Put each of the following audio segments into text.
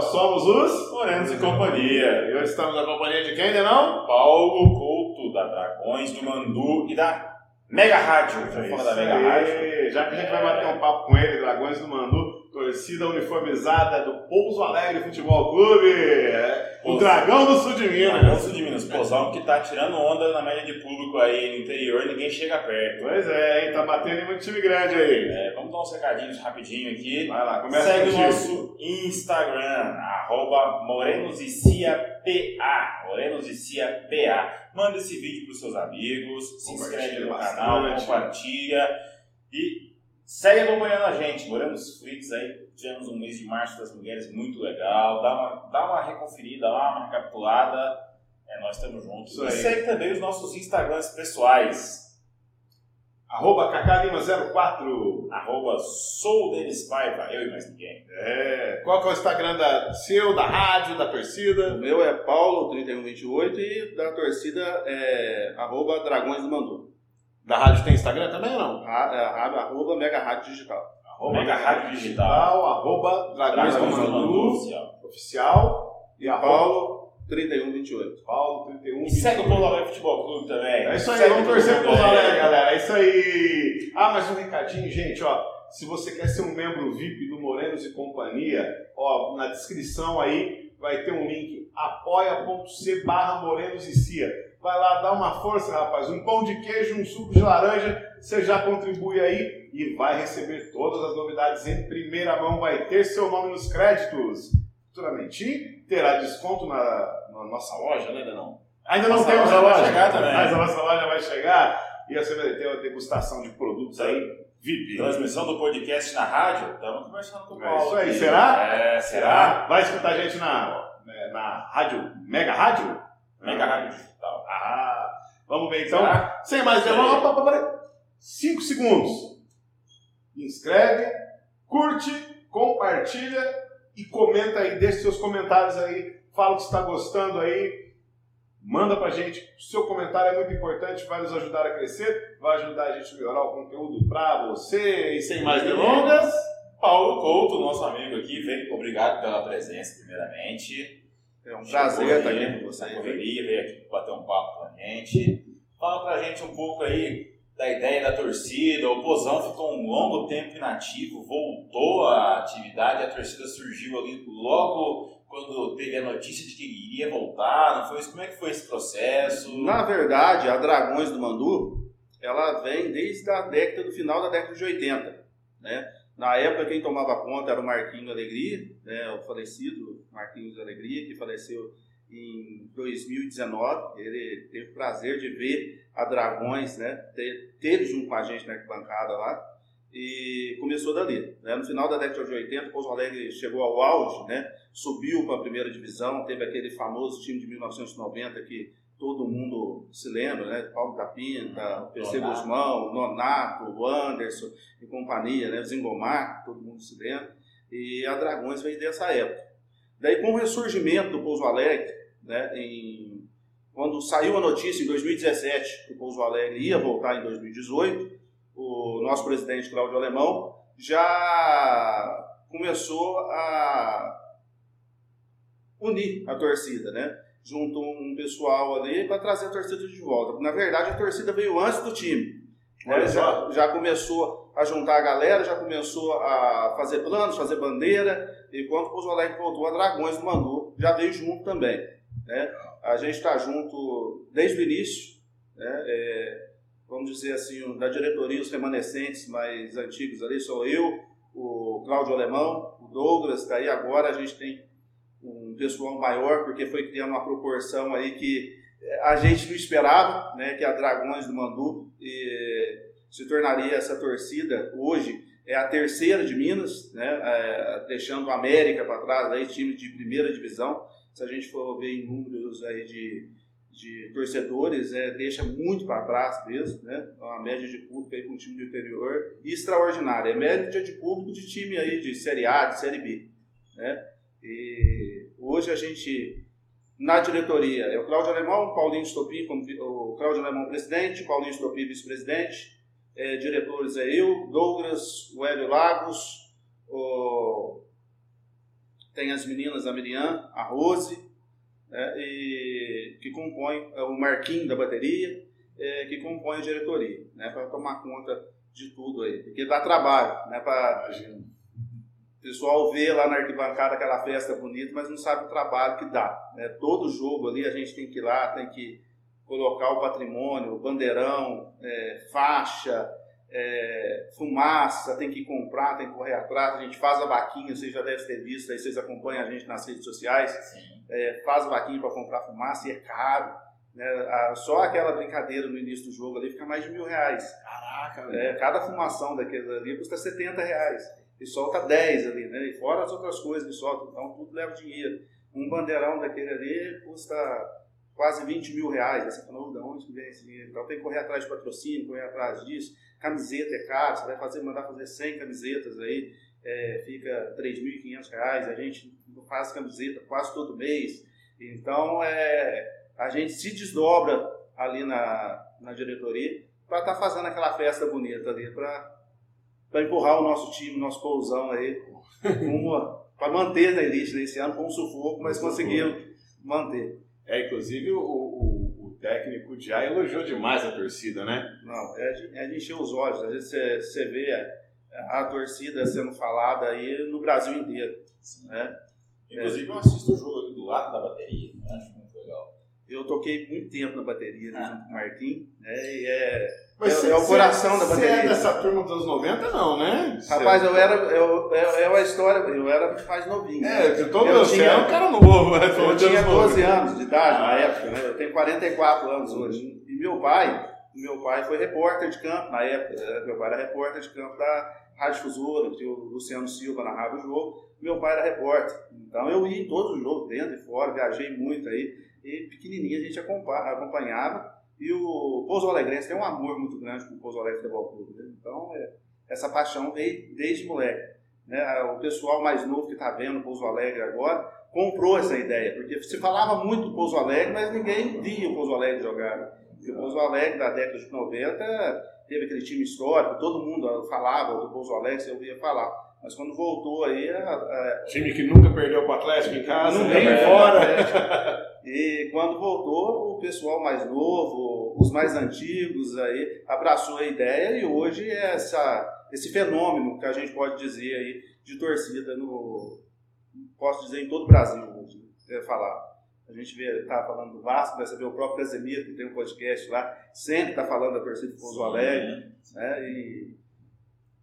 nós somos os Morenos e Companhia. E hoje estamos na companhia de quem não? Paulo Couto, da Dragões, do Mandu e da Mega Rádio. É Fala da Mega. Rádio. Já que a gente vai bater um papo com ele, Dragões do Mandu, torcida uniformizada do Pouso Alegre Futebol Clube. É, O. Dragão do Sul de Minas. Dragão de Minas, Pozão que tá tirando onda na média de público aí no interior, ninguém chega perto. Pois é, hein? Tá batendo em muito time grande aí. É, vamos dar uns recadinhos rapidinho aqui. Vai lá, começa Segue o nosso Instagram, arroba Morenos e Cia PA. Morenos e Cia PA. Manda esse vídeo pros seus amigos, se inscreve no canal, bastante. compartilha e segue acompanhando a gente. Morenos Flix aí, tivemos um mês de março das mulheres muito legal. Dá uma, dá uma reconferida lá, uma recapitulada. É, nós estamos juntos. Isso e aí. segue também os nossos Instagrams pessoais. Arroba KKLima04. Arroba sou Denis Paiva, eu e mais ninguém. É, qual que é o Instagram da seu, da rádio, da O torcida? meu é Paulo3128 e da torcida é arroba Dragões do Mandu. Da rádio tem Instagram também ou não? Ra- é, ra- Arroba Mega Rádio Digital. Arroba Mega Rádio Digital. arroba Dragões do Dragões do Mandu Mandu, Oficial. oficial. E arroba Paulo3128. Paulo 31. E segue o Paulo Alegre Futebol Clube também. É isso aí, Segue vamos torcer pro aí. Alegre, galera. É isso aí. Ah, mais um recadinho, gente, ó. Se você quer ser um membro VIP do Morenos e Companhia, ó, na descrição aí vai ter um link apoia.c barra Morenos e Cia. Vai lá, dá uma força, rapaz. Um pão de queijo, um suco de laranja, você já contribui aí e vai receber todas as novidades em primeira mão. Vai ter seu nome nos créditos. Futuramente terá desconto na, na nossa loja, né, Danão? Ainda não Nossa temos a loja, chegar também. mas a nossa loja vai chegar e você vai ter uma degustação de produtos aí VIP. Transmissão do podcast na rádio, estamos conversando com o É Paulo. isso aí, será? É, será? Vai escutar a gente na, né, na rádio, Mega Rádio? Mega Rádio Digital. Ah, vamos ver então. Será? Sem mais delongas, opa, opa, peraí. cinco segundos. Inscreve, curte, compartilha e comenta aí, deixa seus comentários aí, fala o que está gostando aí, manda pra gente. O seu comentário é muito importante, vai nos ajudar a crescer, vai ajudar a gente a melhorar o conteúdo pra você. E sem mais delongas, Paulo Couto, nosso amigo aqui, vem, obrigado pela presença, primeiramente. É um prazer estar aqui com vocês. Correria, veio aqui bater um papo com a gente. Fala pra gente um pouco aí da ideia da torcida. O Pozão ficou um longo tempo inativo, voltou à atividade, a torcida surgiu ali logo quando teve a notícia de que iria voltar. Não foi isso? Como é que foi esse processo? Na verdade, a Dragões do Mandu, ela vem desde a década do final da década de 80, né? Na época quem tomava conta era o Marquinhos Alegria, né, o falecido Marquinhos Alegria, que faleceu em 2019. Ele teve o prazer de ver a Dragões, né, ter, teve junto com a gente na arquibancada lá, e começou dali. Né? No final da década de 80, o Pouso Alegre chegou ao auge, né, subiu para a primeira divisão, teve aquele famoso time de 1990 que todo mundo se lembra, né? Paulo da Pinta, o PC Nonato. Guzmão, Nonato, o Anderson e companhia, né? Zingomar, todo mundo se lembra. E a Dragões veio dessa época. Daí, com o ressurgimento do Pouso Alegre, né? Em, quando saiu a notícia em 2017 que o Pouso Alegre ia voltar em 2018, o nosso presidente Cláudio Alemão já começou a unir a torcida, né? Juntou um pessoal ali para trazer a torcida de volta. Na verdade, a torcida veio antes do time. Olha já, já começou a juntar a galera, já começou a fazer planos, fazer bandeira. E quando o Alegre voltou, a Dragões do Mandu já veio junto também. Né? A gente está junto desde o início. Né? É, vamos dizer assim, da diretoria, os remanescentes mais antigos ali, sou eu, o Cláudio Alemão, o Douglas, daí agora a gente tem um pessoal maior, porque foi criando uma proporção aí que eh, a gente não esperava, né, que a Dragões do Mandu eh, se tornaria essa torcida hoje é a terceira de Minas, né, eh, deixando a América para trás, aí time de primeira divisão. Se a gente for ver em números aí de, de torcedores, é, deixa muito para trás mesmo, né? Uma média de público aí com time do interior extraordinária. É média de público de time aí de Série A, de Série B, né? E hoje a gente, na diretoria, é o Cláudio Alemão, Paulinho vi- o Cláudio Alemão presidente, Paulinho Stopi vice-presidente, é, diretores é eu, Douglas, o Hélio Lagos, o... tem as meninas, a Miriam, a Rose, né, e, que compõe é, o Marquinho da bateria, é, que compõe a diretoria, né, para tomar conta de tudo aí, porque dá trabalho, né, para o pessoal vê lá na arquibancada aquela festa bonita, mas não sabe o trabalho que dá. Né? Todo jogo ali a gente tem que ir lá, tem que colocar o patrimônio, o bandeirão, é, faixa, é, fumaça, tem que comprar, tem que correr atrás. A gente faz a vaquinha, vocês já devem ter visto, aí vocês acompanham a gente nas redes sociais. É, faz a vaquinha para comprar fumaça e é caro. Né? A, só aquela brincadeira no início do jogo ali fica mais de mil reais. Caraca, é, Cada fumação daquele ali custa 70 reais. E solta 10 ali, né? E fora as outras coisas que soltam. Então tudo leva dinheiro. Um bandeirão daquele ali custa quase 20 mil reais. Você fala, de onde vem esse dinheiro? Então tem que correr atrás de patrocínio, correr atrás disso. Camiseta é caro, você vai fazer, mandar fazer 100 camisetas aí, é, fica 3.500 reais. A gente faz camiseta quase todo mês. Então é, a gente se desdobra ali na, na diretoria para estar tá fazendo aquela festa bonita ali, para empurrar o nosso time, o nosso pousão aí, para manter na elite nesse ano, com um sufoco, mas conseguiram manter. É, inclusive o, o, o, técnico já elogiou demais a torcida, né? Não, é de, é de encher os olhos. Às vezes você, vê a, a, torcida sendo falada aí no Brasil inteiro. Né? Inclusive eu assisto o jogo aqui do lado da bateria, acho muito legal. Eu toquei muito tempo na bateria, né, junto com o Marquinhos, né, e é mas é, é o coração da bateria. Você é dessa turma dos anos 90, não, né? Rapaz, eu era. Eu, é uma história. Eu era mais novinho. É, né? todo eu tinha, um cara novo, né? Eu tinha 12 anos de idade na época, né? Eu tenho 44 anos hoje. E meu pai, meu pai foi repórter de campo na época. Né? Meu pai era repórter de campo da Rádio Fusora, que o Luciano Silva narrava o jogo. Meu pai era repórter. Então eu ia em todos os jogos, dentro e fora, viajei muito aí. E pequenininho a gente acompanhava. E o Pouso Alegrense tem um amor muito grande com o Pouso Alegre Futebol Clube. Né? Então, é, essa paixão veio desde moleque. Né? O pessoal mais novo que está vendo o Pouso Alegre agora comprou essa ideia, porque se falava muito do Pouso Alegre, mas ninguém via o Pouso Alegre jogar. Né? O Pouso Alegre da década de 90 teve aquele time histórico, todo mundo falava do Pouso Alegre, você ouvia falar. Mas quando voltou aí. A, a... Time que nunca perdeu para o Atlético em casa, nem fora. E quando voltou, o pessoal mais novo, os mais antigos aí, abraçou a ideia e hoje é essa, esse fenômeno que a gente pode dizer aí de torcida no. Posso dizer em todo o Brasil hoje, é falar. A gente vê, tá falando do Vasco, vai saber o próprio Casemiro, que tem um podcast lá, sempre está falando da torcida do Pouso Alegre, né? E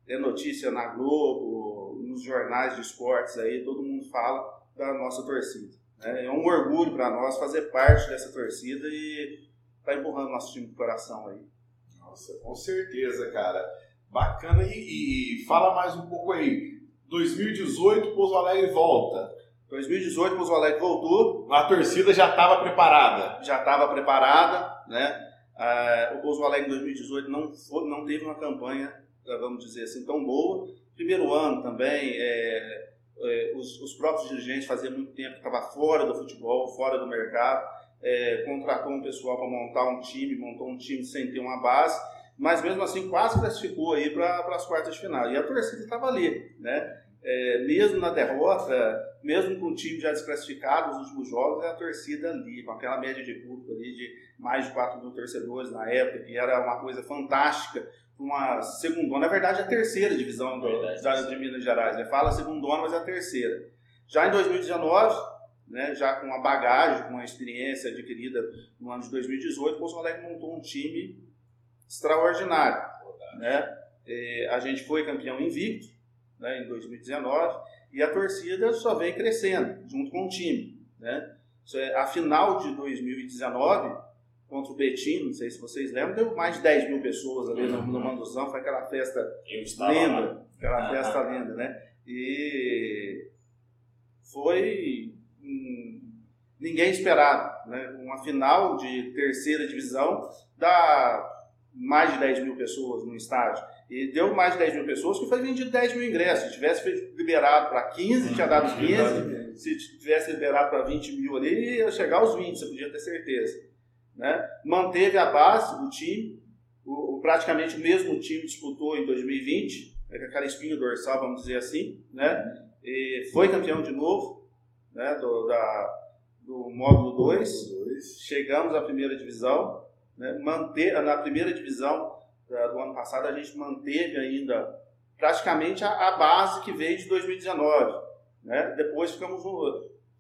é notícia na Globo, nos jornais de esportes aí, todo mundo fala da nossa torcida. Né? É um orgulho para nós fazer parte dessa torcida e tá empurrando nosso time do coração aí. Nossa, com certeza, cara. Bacana. E, e fala mais um pouco aí. 2018, Pouso Alegre volta. 2018, Pouso Alegre voltou. A torcida já estava preparada. Já estava preparada, né? Ah, o Pouso Alegre em 2018 não, foi, não teve uma campanha, vamos dizer assim, tão boa. Primeiro ano também, é, é, os, os, próprios dirigentes faziam muito tempo que estava fora do futebol, fora do mercado, é, contratou um pessoal para montar um time, montou um time sem ter uma base, mas mesmo assim quase classificou aí para as quartas de final. E a torcida estava ali, né? É, mesmo na derrota, mesmo com o time já desclassificado nos últimos jogos, a torcida ali, com aquela média de público ali de mais de 4 mil torcedores na época, que era uma coisa fantástica uma segunda, na verdade a terceira divisão do, da, de Minas Gerais. Né? Fala segundona, mas é a terceira. Já em 2019, né, já com uma bagagem, com uma experiência adquirida no ano de 2018, o Pouso Alegre montou um time extraordinário. Né? E a gente foi campeão invicto né, em 2019 e a torcida só vem crescendo junto com o time. Né? É, a final de 2019 contra o Betim, não sei se vocês lembram, deu mais de 10 mil pessoas ali no, no Manduzão, foi aquela festa linda, lá. aquela ah, festa linda, né? E foi hum, ninguém esperava, né? Uma final de terceira divisão dá mais de 10 mil pessoas no estádio. E deu mais de 10 mil pessoas que foi vendido 10 mil ingressos. Se tivesse liberado para 15, tinha dado 15. Se tivesse liberado para 20 mil ali, ia chegar aos 20, você podia ter certeza. Né? Manteve a base do time. o, praticamente o mesmo time disputou em 2020, é com aquela espinha dorsal, vamos dizer assim, né? E foi campeão de novo, né? Do, da, do módulo 2. Chegamos à primeira divisão, né? Manter, na primeira divisão do ano passado a gente manteve ainda praticamente a, a base que veio de 2019. Né? Depois ficamos,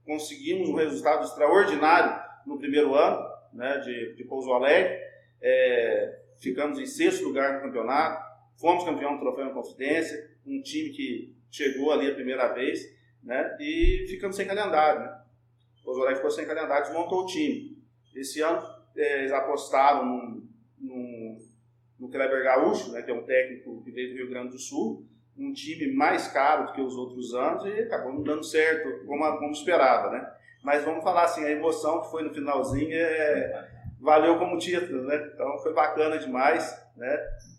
conseguimos um resultado extraordinário no primeiro ano né, de, de Pouso Alegre. É, ficamos em sexto lugar no campeonato, fomos campeão do Troféu em Confidência, um time que chegou ali a primeira vez, né, e ficamos sem calendário. Né? Pouso Alegre ficou sem calendário, desmontou o time. Esse ano é, eles apostaram num, num, no Kleber Gaúcho, né, que é um técnico que veio do Rio Grande do Sul, um time mais caro do que os outros anos e acabou não dando certo como, como esperava, né? Mas vamos falar assim, a emoção que foi no finalzinho é, valeu como título, né? Então foi bacana demais, né?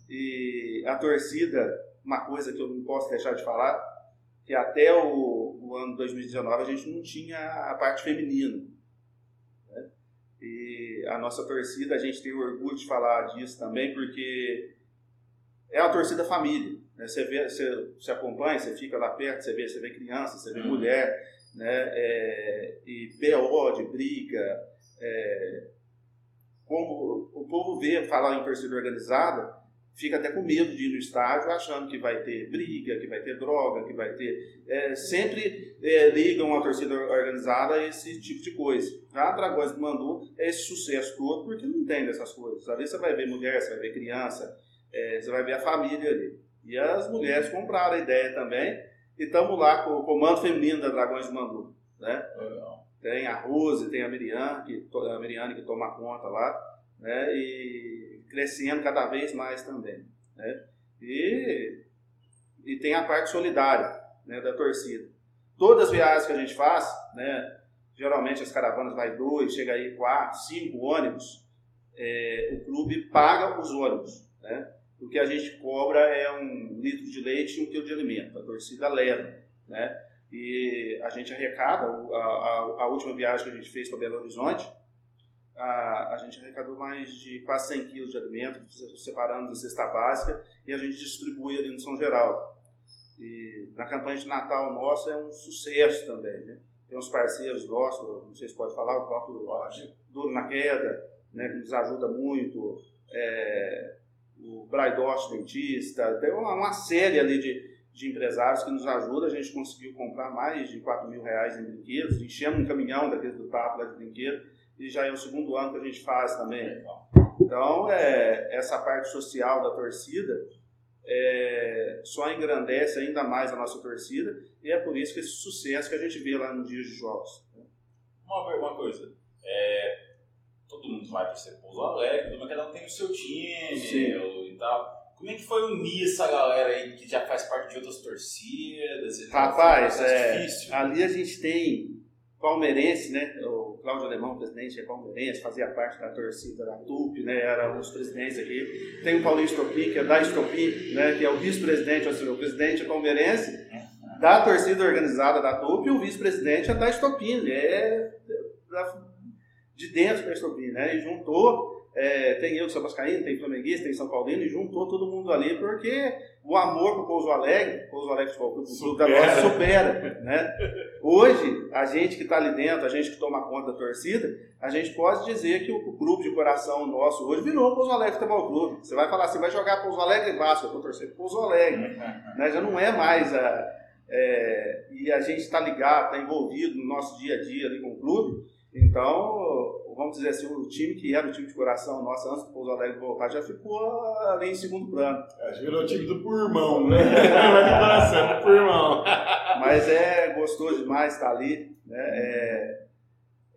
E a torcida, uma coisa que eu não posso deixar de falar, que até o, o ano 2019 a gente não tinha a parte feminina. Né? E a nossa torcida, a gente tem orgulho de falar disso também, porque é a torcida família. Né? Você, vê, você, você acompanha, você fica lá perto, você vê, você vê criança, você vê uhum. mulher, né? É, e BO de briga. É, como o povo vê falar em torcida organizada, fica até com medo de ir no estádio achando que vai ter briga, que vai ter droga, que vai ter. É, sempre é, ligam a torcida organizada a esse tipo de coisa. A Dragões do Mandu é esse sucesso todo porque não tem dessas coisas. Às vezes você vai ver mulher, você vai ver criança, é, você vai ver a família ali. E as mulheres compraram a ideia também. E estamos lá com o comando feminino da Dragões do Mandu. Né? Tem a Rose, tem a Miriam, que, a Miriane que toma conta lá. Né? E crescendo cada vez mais também. Né? E, e tem a parte solidária né, da torcida. Todas as viagens que a gente faz, né, geralmente as caravanas vai dois, chega aí quatro, cinco ônibus, é, o clube paga os ônibus. Né? O que a gente cobra é um litro de leite e um quilo de alimento. A torcida leva, né? E a gente arrecada, a, a, a última viagem que a gente fez para Belo Horizonte, a, a, gente arrecadou mais de quase 100 quilos de alimento, separando da cesta básica, e a gente distribui ali no São Geraldo. E na campanha de Natal nossa é um sucesso também, né? Tem uns parceiros nossos, não sei se pode falar, o próprio Duro na Queda, né, que nos ajuda muito. É, o Braidosh Dentista, tem uma, uma, série ali de, de empresários que nos ajudam. A gente conseguiu comprar mais de 4 mil reais em brinquedos, enchemos um caminhão daqueles do papo de brinquedo, e já é o segundo ano que a gente faz também. Então, é, essa parte social da torcida é, só engrandece ainda mais a nossa torcida, e é por isso que esse sucesso que a gente vê lá nos dias de jogos. Uma, uma coisa, é, todo mundo vai para ser Pouso Alegre, mas cada um tem o seu time Sim. e tal. Como é que foi unir essa galera aí que já faz parte de outras torcidas? Rapaz, é, ali a gente tem palmeirense, né? O Cláudio Alemão, presidente, é palmeirense, fazia parte da torcida da TUP, né? Era um dos presidentes aqui. Tem o Paulinho Estopi, que é da Estopi, né? Que é o vice-presidente, ou seja, o presidente é palmeirense, da torcida organizada da TUP, e o vice-presidente é da Estopi, é da de dentro da Estopim, né? E juntou, é, tem eu que sou vascaíno, tem flamenguista, tem São Paulino, e juntou todo mundo ali, porque o amor pro Pouso Alegre, Pouso Alegre Futebol Clube, o da nossa supera, né? Hoje, a gente que está ali dentro, a gente que toma conta da torcida, a gente pode dizer que o, o grupo de coração nosso hoje virou o Pouso Alegre Futebol Clube. Você vai falar assim, vai jogar Pouso Alegre e Vasco, eu tô torcendo Pouso Alegre, né? Já não é mais a... É, e a gente está ligado, está envolvido no nosso dia a dia ali com o clube, então, vamos dizer assim, o time que era o time de coração nosso antes do Pouso Alegre voltar já ficou ali em segundo plano. Acho que virou o time do pulmão, né? Vai de coração, do pulmão. Mas é gostoso demais estar ali. Né? É,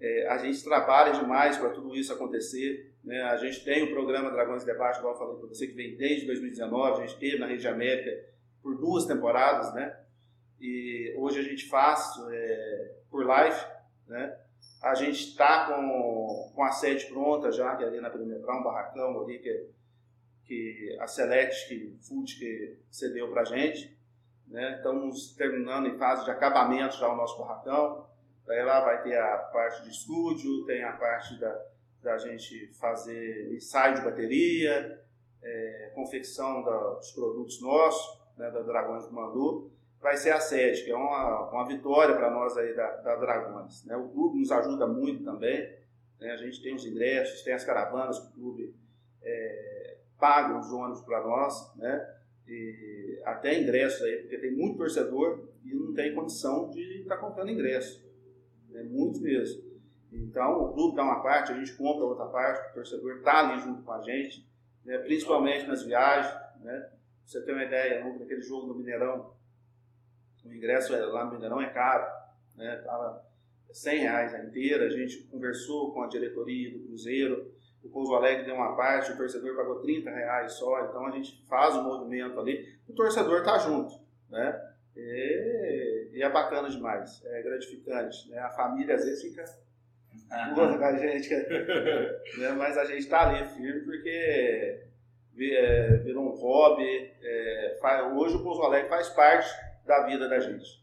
é, a gente trabalha demais para tudo isso acontecer. Né? A gente tem o programa Dragões de Debate, igual eu falei para você, que vem desde 2019. A gente teve na Rede América por duas temporadas, né? E hoje a gente faz é, por live, né? A gente está com, com a sede pronta já, que é ali na Perimetral, um barracão ali que, que a Select Food que cedeu para a gente. Né? Estamos terminando em fase de acabamento já o nosso barracão. Daí lá vai ter a parte de estúdio, tem a parte da, da gente fazer ensaio de bateria, é, confecção da, dos produtos nossos, né, da Dragões do Mandu, vai ser a sede, que é uma, uma vitória para nós aí da, da Dragões. Né? O clube nos ajuda muito também, né? a gente tem os ingressos, tem as caravanas que o clube é, paga os ônibus para nós, né? E até ingressos aí, porque tem muito torcedor e não tem condição de estar tá comprando ingresso. É muito mesmo. Então, o clube dá uma parte, a gente compra outra parte, o torcedor está ali junto com a gente, né? principalmente nas viagens. Né? Pra você ter uma ideia, naquele jogo no Mineirão, o ingresso é, lá no Mineirão é caro, né? Tava 100 reais a inteira, a gente conversou com a diretoria do Cruzeiro, o Pouso Alegre deu uma parte, o torcedor pagou 30 reais só, então a gente faz o movimento ali, o torcedor tá junto, né? E, e é bacana demais, é gratificante, né? A família às vezes fica com a gente, né? mas a gente está ali firme porque é, virou um hobby. É, faz, hoje o Pouso Alegre faz parte da vida da gente.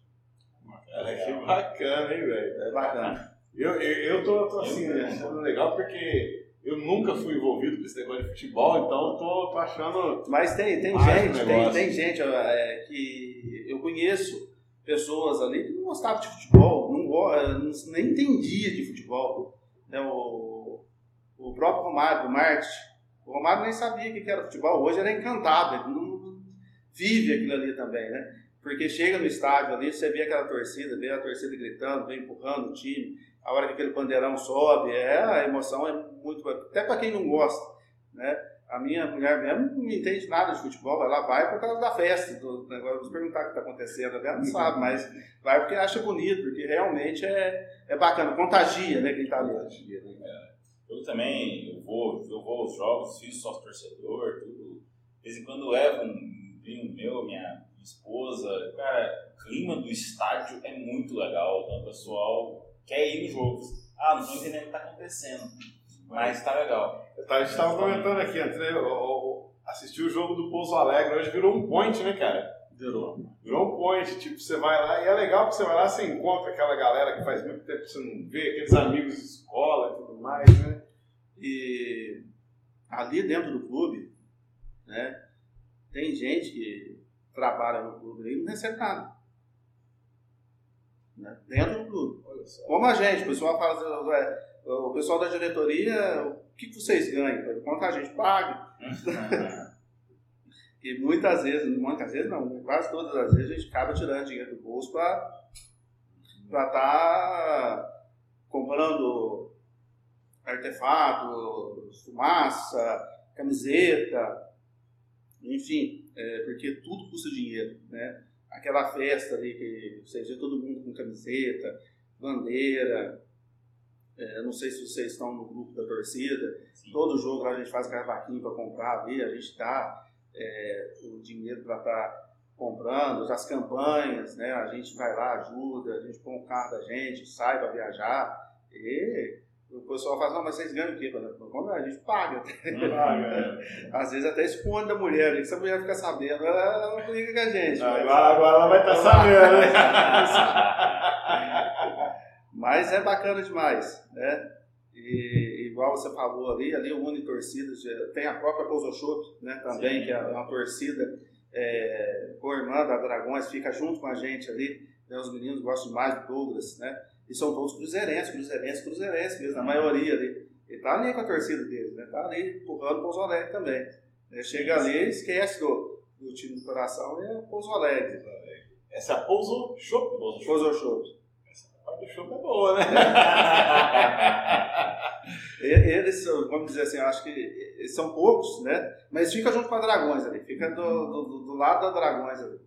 Cara, que bacana, hein, velho? É bacana. Eu, eu, eu tô, tô assim, né, legal porque eu nunca fui envolvido com esse negócio de futebol, então tô, tô achando. Mas tem, tem gente, tem, tem gente é, que eu conheço pessoas ali que não gostavam de futebol, não, é, não, nem entendia de futebol. Né? O, o próprio Romário, do Marte, o Romário nem sabia o que era futebol, hoje era encantado, ele não vive aquilo ali também, né? Porque chega no estádio ali, você vê aquela torcida, vê a torcida gritando, vem empurrando o time, a hora que aquele bandeirão sobe, é, a emoção é muito. Até para quem não gosta, né? A minha mulher mesmo não entende nada de futebol, ela vai por causa da festa, do negócio, vou perguntar o que está acontecendo, ela não sabe, mas vai porque acha bonito, porque realmente é, é bacana, contagia, né, quem está ali. Contagia, né? Eu também, eu vou, eu vou aos jogos, fiz sócio torcedor, tudo. De vez em quando levo um primo meu, minha esposa. Cara, o clima do estádio é muito legal. Então o pessoal quer ir nos jogos. Ah, não estou entendendo o que está acontecendo. Mas está legal. A gente estava comentando aqui, antes, né? assistiu o jogo do Pouso Alegre, hoje virou um point, né, cara? Virou. Virou um point, tipo, você vai lá, e é legal que você vai lá, você encontra aquela galera que faz muito tempo que você não vê, aqueles amigos de escola e tudo mais, né? E ali dentro do clube, né, tem gente que trabalha no clube e não recebe nada. Né? Dentro do clube. Como a gente, o pessoal fala, é, o pessoal da diretoria, o que vocês ganham? Quanto a gente paga? e muitas vezes, muitas vezes não, quase todas as vezes a gente acaba tirando dinheiro do bolso para estar tá comprando artefato, fumaça, camiseta, enfim, é, porque tudo custa dinheiro, né? Aquela festa ali que você vê todo mundo com camiseta, bandeira, é, não sei se vocês estão no grupo da torcida, Sim. todo jogo a gente faz cavaquinho para comprar ali, a gente dá é, o dinheiro para estar tá comprando, as campanhas, né? A gente vai lá, ajuda, a gente põe o carro da gente, sai para viajar e o pessoal fala, não, mas vocês ganham o quê? Quando a gente paga. paga é. Às vezes até esconde da mulher, se a mulher ficar sabendo, ela não briga com a gente. Agora, mas... agora ela vai estar tá sabendo, né? mas é bacana demais, né? E igual você falou ali, ali o Uni Torcidas, tem a própria Pouso Shop, né, também, Sim. que é uma torcida é, co-irmã da Dragões, fica junto com a gente ali, né, os meninos gostam mais do Douglas, né? E são todos cruzeirenses, cruzeirenses, cruzeirenses mesmo, a maioria ali. Ele tá ali com a torcida deles, né? Tá ali empurrando o Pouso Alegre também. Ele chega ali e esquece do, do time do coração e é Pouso Alegre. Essa é a Pouso Shop? Pouso Shop. Essa parte do Shop é boa, né? eles, vamos dizer assim, eu acho que são poucos, né? Mas fica junto com a Dragões ali, fica do, do, do lado da Dragões ali.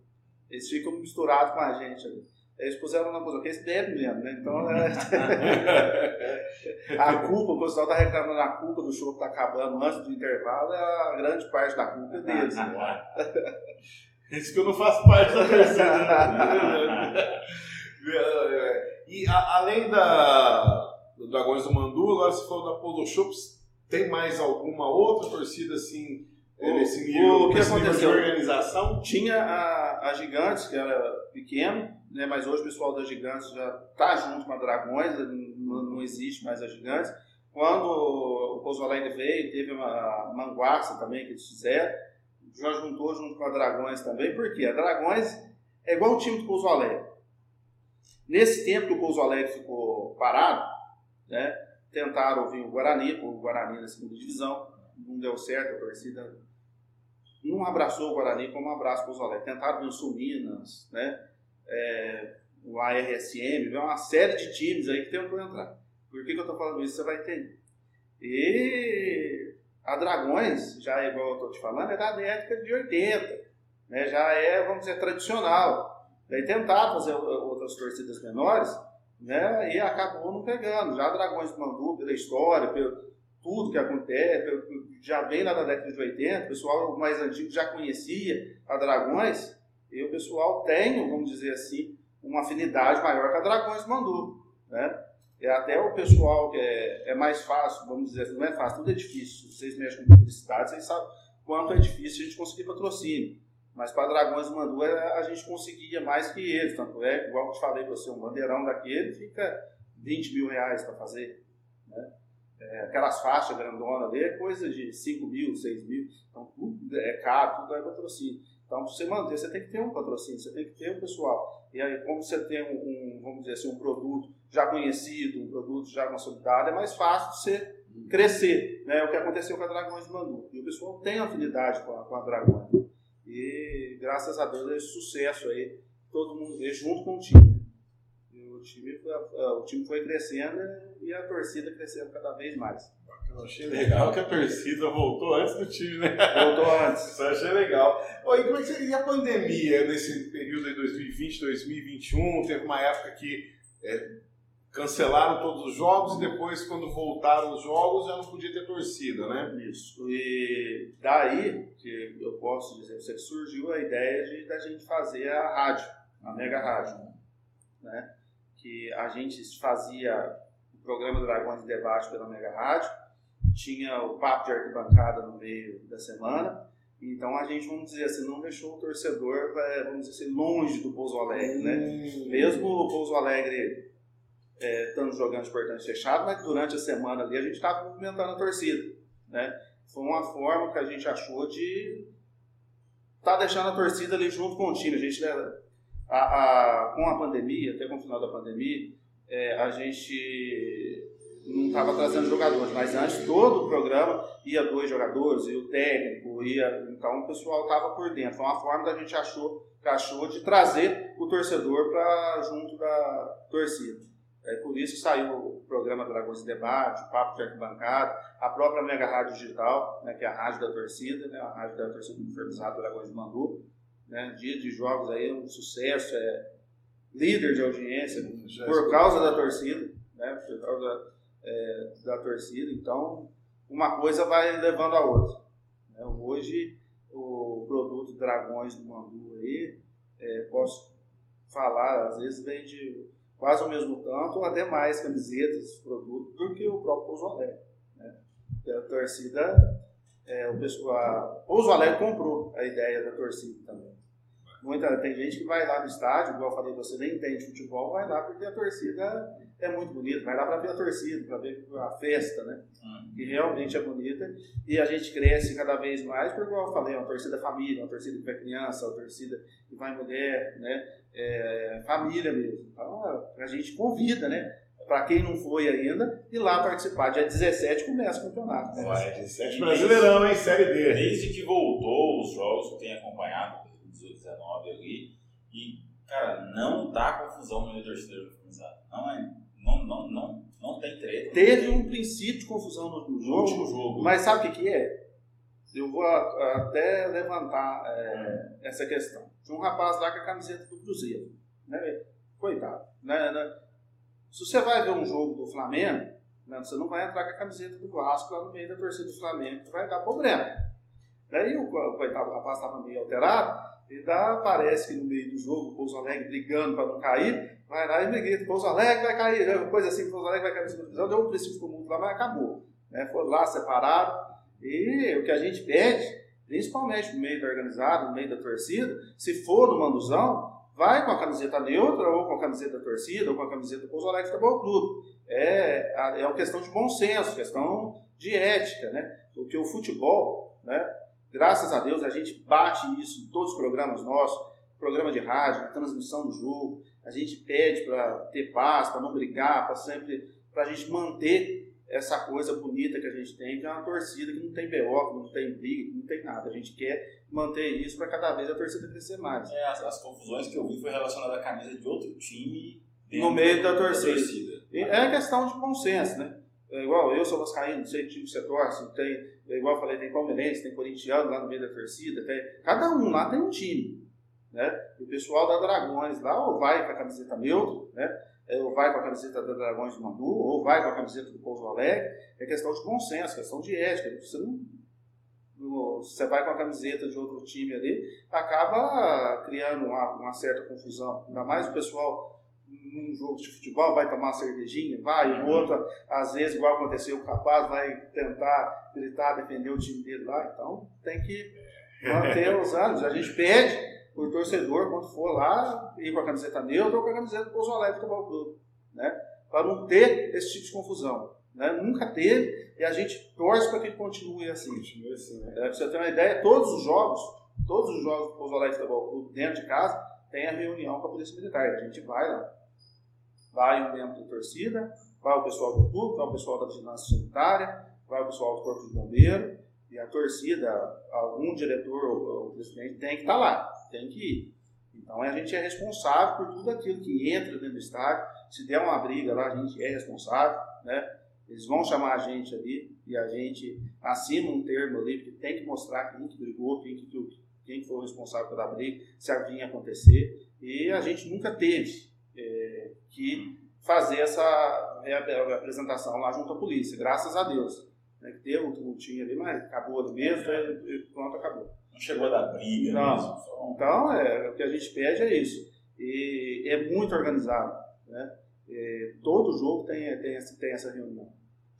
Eles ficam misturados com a gente ali. Eles puseram na música, porque eles bebem mesmo, né? Então, é... a culpa, o pessoal está reclamando a culpa do show que está acabando antes do intervalo, é a grande parte da culpa é deles. Isso que eu não faço parte da terceira. e a, além da, do Dragões do Mandu, agora você falou da Polo Shops, tem mais alguma outra torcida assim nesse nível, o que aconteceu? de organização? Tinha a, a Gigantes, que era pequeno, né, mas hoje o pessoal da Gigantes já está junto com a Dragões, não, não, existe mais a Gigantes. Quando o Pouso Alegre veio, teve uma manguaça também que eles fizeram, já juntou junto com a Dragões também, porque a Dragões é igual o time do Pouso Alegre. Nesse tempo que o Pouso Alegre ficou parado, né, tentaram vir o Guarani, o Guarani na segunda divisão, não deu certo, a torcida não abraçou o Guarani como um abraço o Pouso Alegre. Tentaram vir o Sul Minas, né, é, o ARSM, uma série de times aí que tentam entrar. Por que, que eu estou falando isso? Você vai entender. E a Dragões, já é igual eu estou te falando, é da década de 80. Né? Já é, vamos dizer, tradicional. Daí tentaram fazer outras torcidas menores né? e acabou não pegando. Já Dragões do Mandu, pela história, pelo tudo que acontece, pelo, já vem lá da década de 80, o pessoal mais antigo já conhecia a Dragões, e o pessoal tem, vamos dizer assim, uma afinidade maior com a Dragões Mandu. Né? É até o pessoal que é, é, mais fácil, vamos dizer assim, não é fácil, tudo é difícil. Vocês mexem com publicidade, vocês sabem quanto é difícil a gente conseguir patrocínio. Mas para Dragões Mandu é, a gente conseguia mais que eles. Tanto é, igual eu te falei para você, um bandeirão daquele fica 20 mil reais para fazer. Né? É, aquelas faixas grandonas ali é coisa de 5 mil, 6 mil. Então tudo é caro, tudo é patrocínio. Então, você manter, você tem que ter um patrocínio, você tem que ter um pessoal. E aí, como você tem um, um, vamos dizer assim, um produto já conhecido, um produto já consolidado, é mais fácil você crescer. Né? É o que aconteceu com a Dragões do Manu. E o pessoal tem afinidade com a, com a Dragões. E graças a Deus é esse sucesso aí, todo mundo vê junto com o time. E o time, o time foi crescendo e a torcida crescendo cada vez mais. Eu achei legal que a torcida voltou antes do time, né? Voltou antes. Isso eu achei legal. Oi, como é que seria a pandemia nesse período de 2020, 2021? Teve uma época que é, cancelaram todos os jogos e depois, quando voltaram os jogos, já não podia ter torcida, né? Isso. E daí que eu posso dizer você que surgiu a ideia de da gente fazer a rádio, a mega rádio, né? Que a gente fazia o programa Dragões de Debate pela mega rádio tinha o papo de arquibancada no meio da semana. Então a gente, vamos dizer assim, não deixou o torcedor, é, vamos dizer assim, longe do Pouso Alegre, né? Hum. Mesmo o Pouso Alegre é, estando jogando de portões fechados, mas durante a semana ali a gente estava movimentando a torcida, né? Foi uma forma que a gente achou de estar tá deixando a torcida ali junto com o time. A gente, né, a, a, com a pandemia, até com o final da pandemia, é, a gente não estava trazendo jogadores, mas antes todo o programa ia dois jogadores, e o técnico, ia, então o pessoal estava por dentro. Foi uma forma da gente achou, achou de trazer o torcedor para junto da torcida. É por isso que saiu o programa Dragões de Debate, o Papo de Arquibancada, a própria Mega Rádio Digital, né, que é a rádio da torcida, né, a rádio da torcida uniformizada Dragões de Mandu. Né, dia de jogos aí, um sucesso, é líder de audiência por causa da torcida, né, por causa é, da torcida, então uma coisa vai levando a outra. Né? Hoje, o produto Dragões do Mandu aí, é, posso falar, às vezes vende quase o mesmo tanto ou até mais camisetas, produtos, do que o próprio Pouso Alegre. Né? a torcida, é, o pessoal, Pouso Alegre comprou a ideia da torcida também. Muita, tem gente que vai lá no estádio, igual eu falei, você nem entende futebol, vai lá porque a torcida é muito bonita, vai lá para ver a torcida, para ver a festa, né? Hum. Que realmente é bonita. E a gente cresce cada vez mais, porque, igual eu falei, é uma torcida família, uma torcida que vai criança, uma torcida que vai mulher, né? É, família mesmo. Então, a gente convida, né? Para quem não foi ainda, ir lá participar. Dia 17 começa o campeonato. Né? Ué, 17 Brasileirão, hein? Série D. Desde que voltou os jogos que tem acompanhado, 19 ali. E, cara, não dá confusão no meio da torcida organizada. Não é. Não, não, não, não tem treta. Teve um princípio de confusão no, jogo, jogo, mas sabe o que, que é? Eu vou até levantar é, essa questão. Tinha um rapaz lá com a camiseta do Cruzeiro. Né? Coitado. Né, né? Se você vai ver um jogo do Flamengo, né, você não vai entrar com a camiseta do Vasco lá no meio da torcida do Flamengo, que vai dar problema. Daí o, o coitado do rapaz estava meio alterado, e dá, parece que no meio do jogo, o Pouso Alegre brigando para não cair, vai lá e me grita, Pouso Alegre vai cair, né? coisa assim, Pouso Alegre vai cair na segunda divisão, deu um princípio comum lá, mas acabou. Né? Foi lá separado. E o que a gente pede, principalmente no meio da organizada, no meio da torcida, se for no Manduzão, vai com a camiseta neutra, ou com a camiseta da torcida, ou com a camiseta do Pouso Alegre Futebol Clube. É, é uma questão de bom senso, questão de ética, né? Porque o futebol, né? Graças a Deus a gente bate isso em todos os programas nossos, programa de rádio, transmissão do jogo, a gente pede para ter paz, para não brigar, para sempre, para a gente manter essa coisa bonita que a gente tem, que é uma torcida que não tem BO, que não tem briga, que não tem nada. A gente quer manter isso para cada vez a torcida crescer mais. É, as, as, confusões que eu vi foi relacionada à camisa de outro time no meio da torcida. Da torcida. É questão de bom senso, né? É igual eu sou vascaíno, não sei que time você torce, tem, é igual eu falei, tem palmeirense, tem corintiano lá no meio da torcida, tem, cada um lá tem um time, né? E o pessoal da Dragões lá ou vai com a camiseta neutro, né? É, ou vai com a camiseta da Dragões do Mandu, ou vai com a camiseta do Pouso Alegre, é questão de bom senso, questão de ética. Você não, você vai com a camiseta de outro time ali, acaba criando uma, uma certa confusão. Ainda mais o pessoal num jogo de futebol vai tomar uma cervejinha, vai, o outro, às vezes, igual aconteceu com o Capaz, vai tentar gritar, defender o time dele lá. Então tem que manter os anos. A gente pede o torcedor, quando for lá, ir com a camiseta neutra ou com a camiseta do Pouso Alegre Futebol Clube, né? Para não ter esse tipo de confusão. Né? Nunca teve e a gente torce para que continue assim. Continue assim né? é, para você ter uma ideia, todos os jogos, todos os jogos do Pouso Alegre Futebol Clube dentro de casa, tem a reunião com a Polícia Militar. A gente vai lá. Vai o membro da torcida, vai o pessoal do clube, vai o pessoal da vigilância sanitária, vai o pessoal do Corpo de Bombeiro, e a torcida, algum diretor ou, ou presidente tem que estar tá lá tem que ir. Então a gente é responsável por tudo aquilo que entra dentro do estádio. Se der uma briga lá, a gente é responsável, né? Eles vão chamar a gente ali e a gente assina um termo ali, porque tem que mostrar quem que brigou, quem que, quem foi o responsável pela briga, se havia acontecer. E a gente nunca teve é, que fazer essa apresentação lá junto à polícia, graças a Deus. Né, que teve um tumultinho ali, mas acabou ali mesmo, e pronto, acabou. Não chegou a dar briga não. mesmo. Então, é, o que a gente pede é isso. E é muito organizado. Né? E todo jogo tem, tem, tem essa reunião.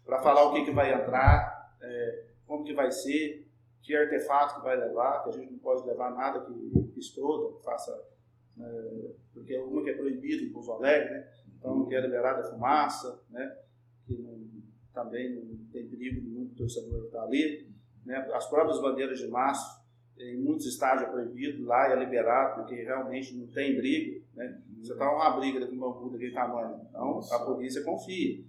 Para falar o que, que vai entrar, é, como que vai ser, que artefato que vai levar, que a gente não pode levar nada que, que exploda, que faça. É, porque uma que é proibido em Pouso Alegre, né? então não quer liberar da fumaça, né? que não, também não tem perigo nenhum do torcedor estar ali. Né? As próprias bandeiras de março em muitos estádios é proibido, lá é liberado, porque realmente não tem briga. Né? Você está uma briga com um bambu daquele tamanho. Então Nossa. a polícia confia.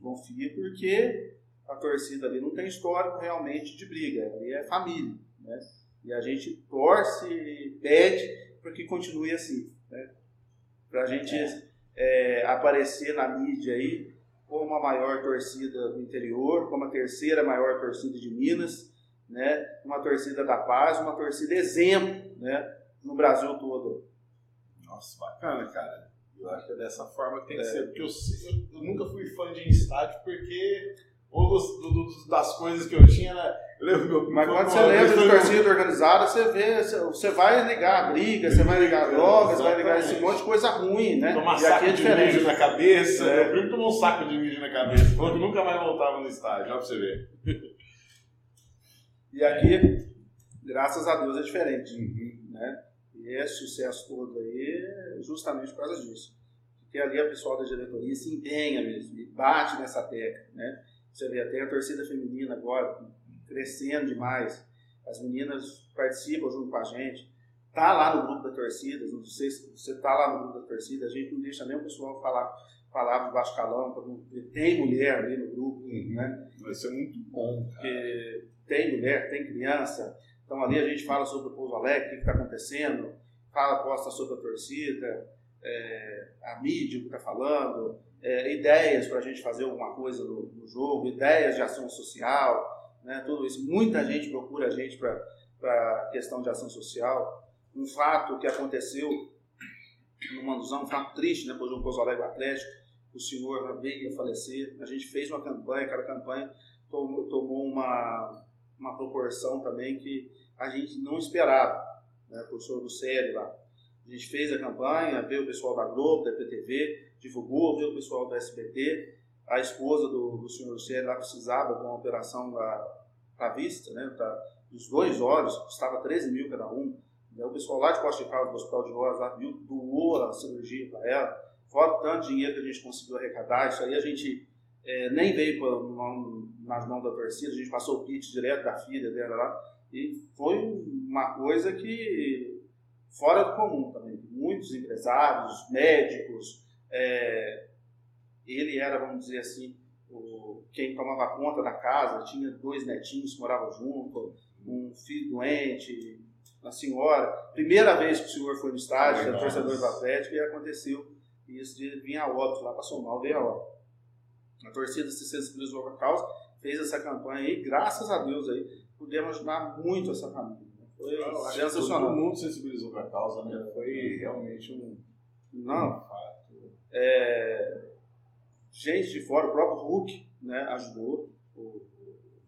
Confia porque a torcida ali não tem histórico realmente de briga, ali é família. Né? E a gente torce e pede para que continue assim. Né? Para a gente é, aparecer na mídia aí como a maior torcida do interior, como a terceira maior torcida de Minas né? Uma torcida da paz, uma torcida exemplo, né? No Brasil todo. Nossa, bacana, cara. Eu acho que é dessa forma que tem que é. ser. Porque eu, eu, eu, nunca fui fã de estádio porque uma das coisas que eu tinha era. Meu, Mas quando você lembra de torcida organizada, você vê, você vai ligar a briga, você vai ligar drogas, você vai ligar esse monte de coisa ruim, né? Tomar e saco é de mijo na cabeça. É. Meu primo tomou um saco de mijo na cabeça. Falou que nunca mais voltava no estádio, olha pra você ver. E aqui, graças a Deus, é diferente. Né? E esse sucesso todo aí é justamente por causa disso. Porque ali a pessoal da diretoria se empenha mesmo, e bate nessa tecla. Né? Você vê até a torcida feminina agora crescendo demais. As meninas participam junto com a gente. Tá lá no grupo da torcida, não sei se você tá lá no grupo da torcida, a gente não deixa nem o pessoal falar palavras de baixo calão, tem mulher ali no grupo, uhum. né? Vai ser muito bom. Porque tem mulher, tem criança. Então ali a gente fala sobre o Pouso Alegre, o que está acontecendo, fala, posta sobre a torcida, é, a mídia que está falando, é, ideias para a gente fazer alguma coisa no, no, jogo, ideias de ação social, né, tudo isso. Muita gente procura a gente para questão de ação social. Um fato que aconteceu no Manduzão, um fato triste, né, o Pouso Alegre Atlético, o senhor veio a falecer. A gente fez uma campanha, aquela campanha tomou, tomou uma, uma proporção também que a gente não esperava. Né? O professor Lucélio lá. A gente fez a campanha, veio o pessoal da Globo, da PTV, divulgou, veio o pessoal do SBT. A esposa do, do senhor Lucélio lá precisava de uma operação da, vista, né? Da, dos dois olhos, custava 13 mil cada um. O pessoal lá de Costa de Caldas, do Hospital de Rosa, viu, doou a cirurgia para ela. Fora o tanto de dinheiro que a gente conseguiu arrecadar, isso aí a gente é, nem veio pra, nas mãos da torcida, a gente passou o kit direto da filha dela lá. E foi uma coisa que fora do comum também. Muitos empresários, médicos, é, ele era, vamos dizer assim, o, quem tomava conta da casa, tinha dois netinhos que moravam junto, um filho doente, uma senhora. Primeira vez que o senhor foi no estádio, era torcedor do Atlético, e aconteceu isso de vir a óbito, lá passou mal, veio a óbito. A torcida se sensibilizou com a causa, fez essa campanha aí, graças a Deus aí, pudemos ajudar muito essa família. Foi sensacional. Todo mundo sensibilizou com a causa, né? Foi realmente um. Não. Um fato. É, gente de fora, o próprio Hulk né, ajudou o,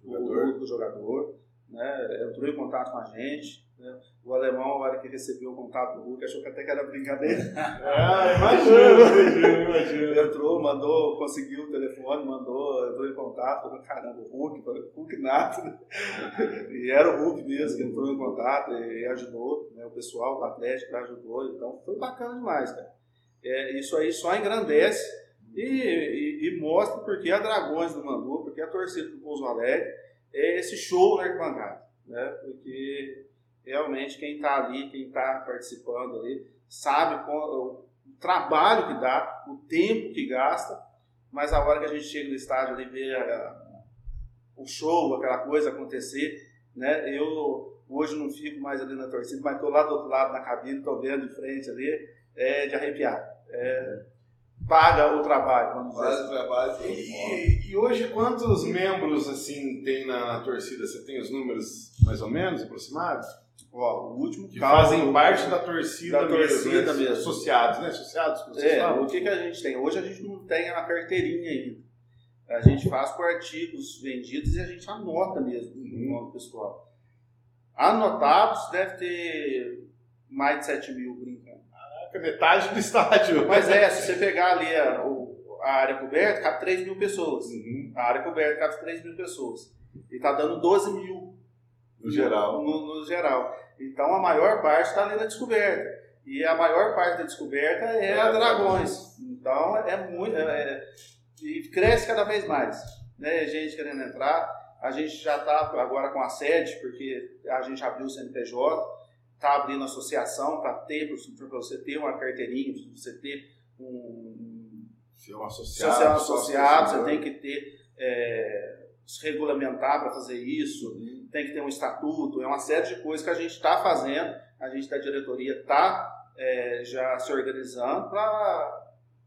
o jogador, o, jogador né, entrou em contato com a gente. Né? O alemão, na hora que recebeu o contato do Hulk, achou que até que era brincadeira. Ah, imagina, imagina, Entrou, mandou, conseguiu o telefone, mandou, entrou em contato, falou, caramba, o Hulk, o Hulk nato. E era o Hulk mesmo que entrou em contato e ajudou, né? o pessoal do Atlético ajudou, então foi bacana demais, cara. É, isso aí só engrandece e, e, e mostra porque a Dragões do Mandu, porque a torcida do Pouso Alegre é esse show na arquibancada, né? Porque realmente quem está ali, quem está participando ali, sabe o trabalho que dá, o tempo que gasta, mas a hora que a gente chega no estádio ali vê a, o show, aquela coisa acontecer, né? Eu hoje não fico mais ali na torcida, mas estou lá do outro lado na cabine, estou vendo de frente ali, é de arrepiar. É, paga o trabalho, vamos dizer. Assim. o trabalho. E, e, hoje quantos membros assim tem na, na torcida? Você tem os números mais ou menos aproximados? Ó, o último que fazem parte da torcida, da torcida mesmo, mesmo. Associados, né? Associados que vocês é, falam. O que, que a gente tem? Hoje a gente não tem a carteirinha ainda. A gente faz por artigos vendidos e a gente anota mesmo uhum. o nome pessoal. Anotados deve ter mais de 7 mil metade do estádio. Mas é, se você pegar ali a, a área coberta, cabe 3 mil pessoas. Uhum. A área coberta cabe 3 mil pessoas. E está dando 12 mil no geral. No, no, geral. Então a maior parte está ali na descoberta. E a maior parte da descoberta é, é a Dragões. Então é muito. É, é, e cresce cada vez mais. Né? Gente querendo entrar. A gente já está agora com a sede, porque a gente abriu o CNPJ, está abrindo associação para ter, para você ter uma carteirinha, para você ter um. Ser um associado. Ser um associado, você tem que ter. É, se regulamentar para fazer isso, uhum. tem que ter um estatuto, é uma série de coisas que a gente está fazendo, a gente da diretoria está é, já se organizando para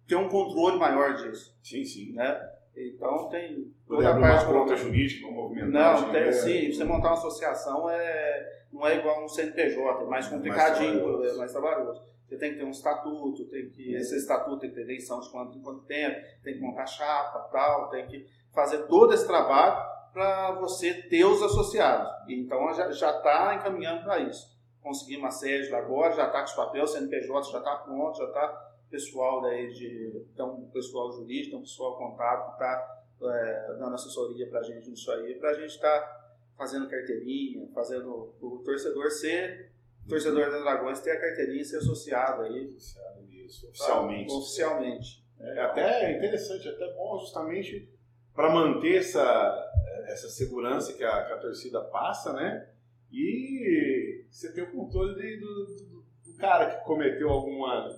ter um controle maior disso. Sim, sim. Né? Então tem toda a parte. Uma conta jurídica, uma movimentagem. Não, tem, é... sim. Você montar uma associação é, não é igual um CNPJ, é mais complicadinho, mais é mais trabalhoso. Você tem que ter um estatuto, tem que. Esse estatuto tem que ter eleição de quanto em quanto tempo, tem que montar chapa tal, tem que fazer todo esse trabalho para você ter os associados. Então já está encaminhando para isso. Conseguimos uma sede agora, já está com os papéis, o CNPJ já está pronto, já está pessoal daí de. Então, pessoal jurídico, então, pessoal contábil que está é, dando assessoria para a gente nisso aí, para a gente estar tá fazendo carteirinha, fazendo o torcedor ser. O torcedor da Dragões ter a carteirinha e ser associado aí. Associado, isso, oficialmente. Oficialmente. É, até interessante, até bom justamente para manter essa, essa segurança que a, que a, torcida passa, né? E você tem o controle de, do, do, do, cara que cometeu alguma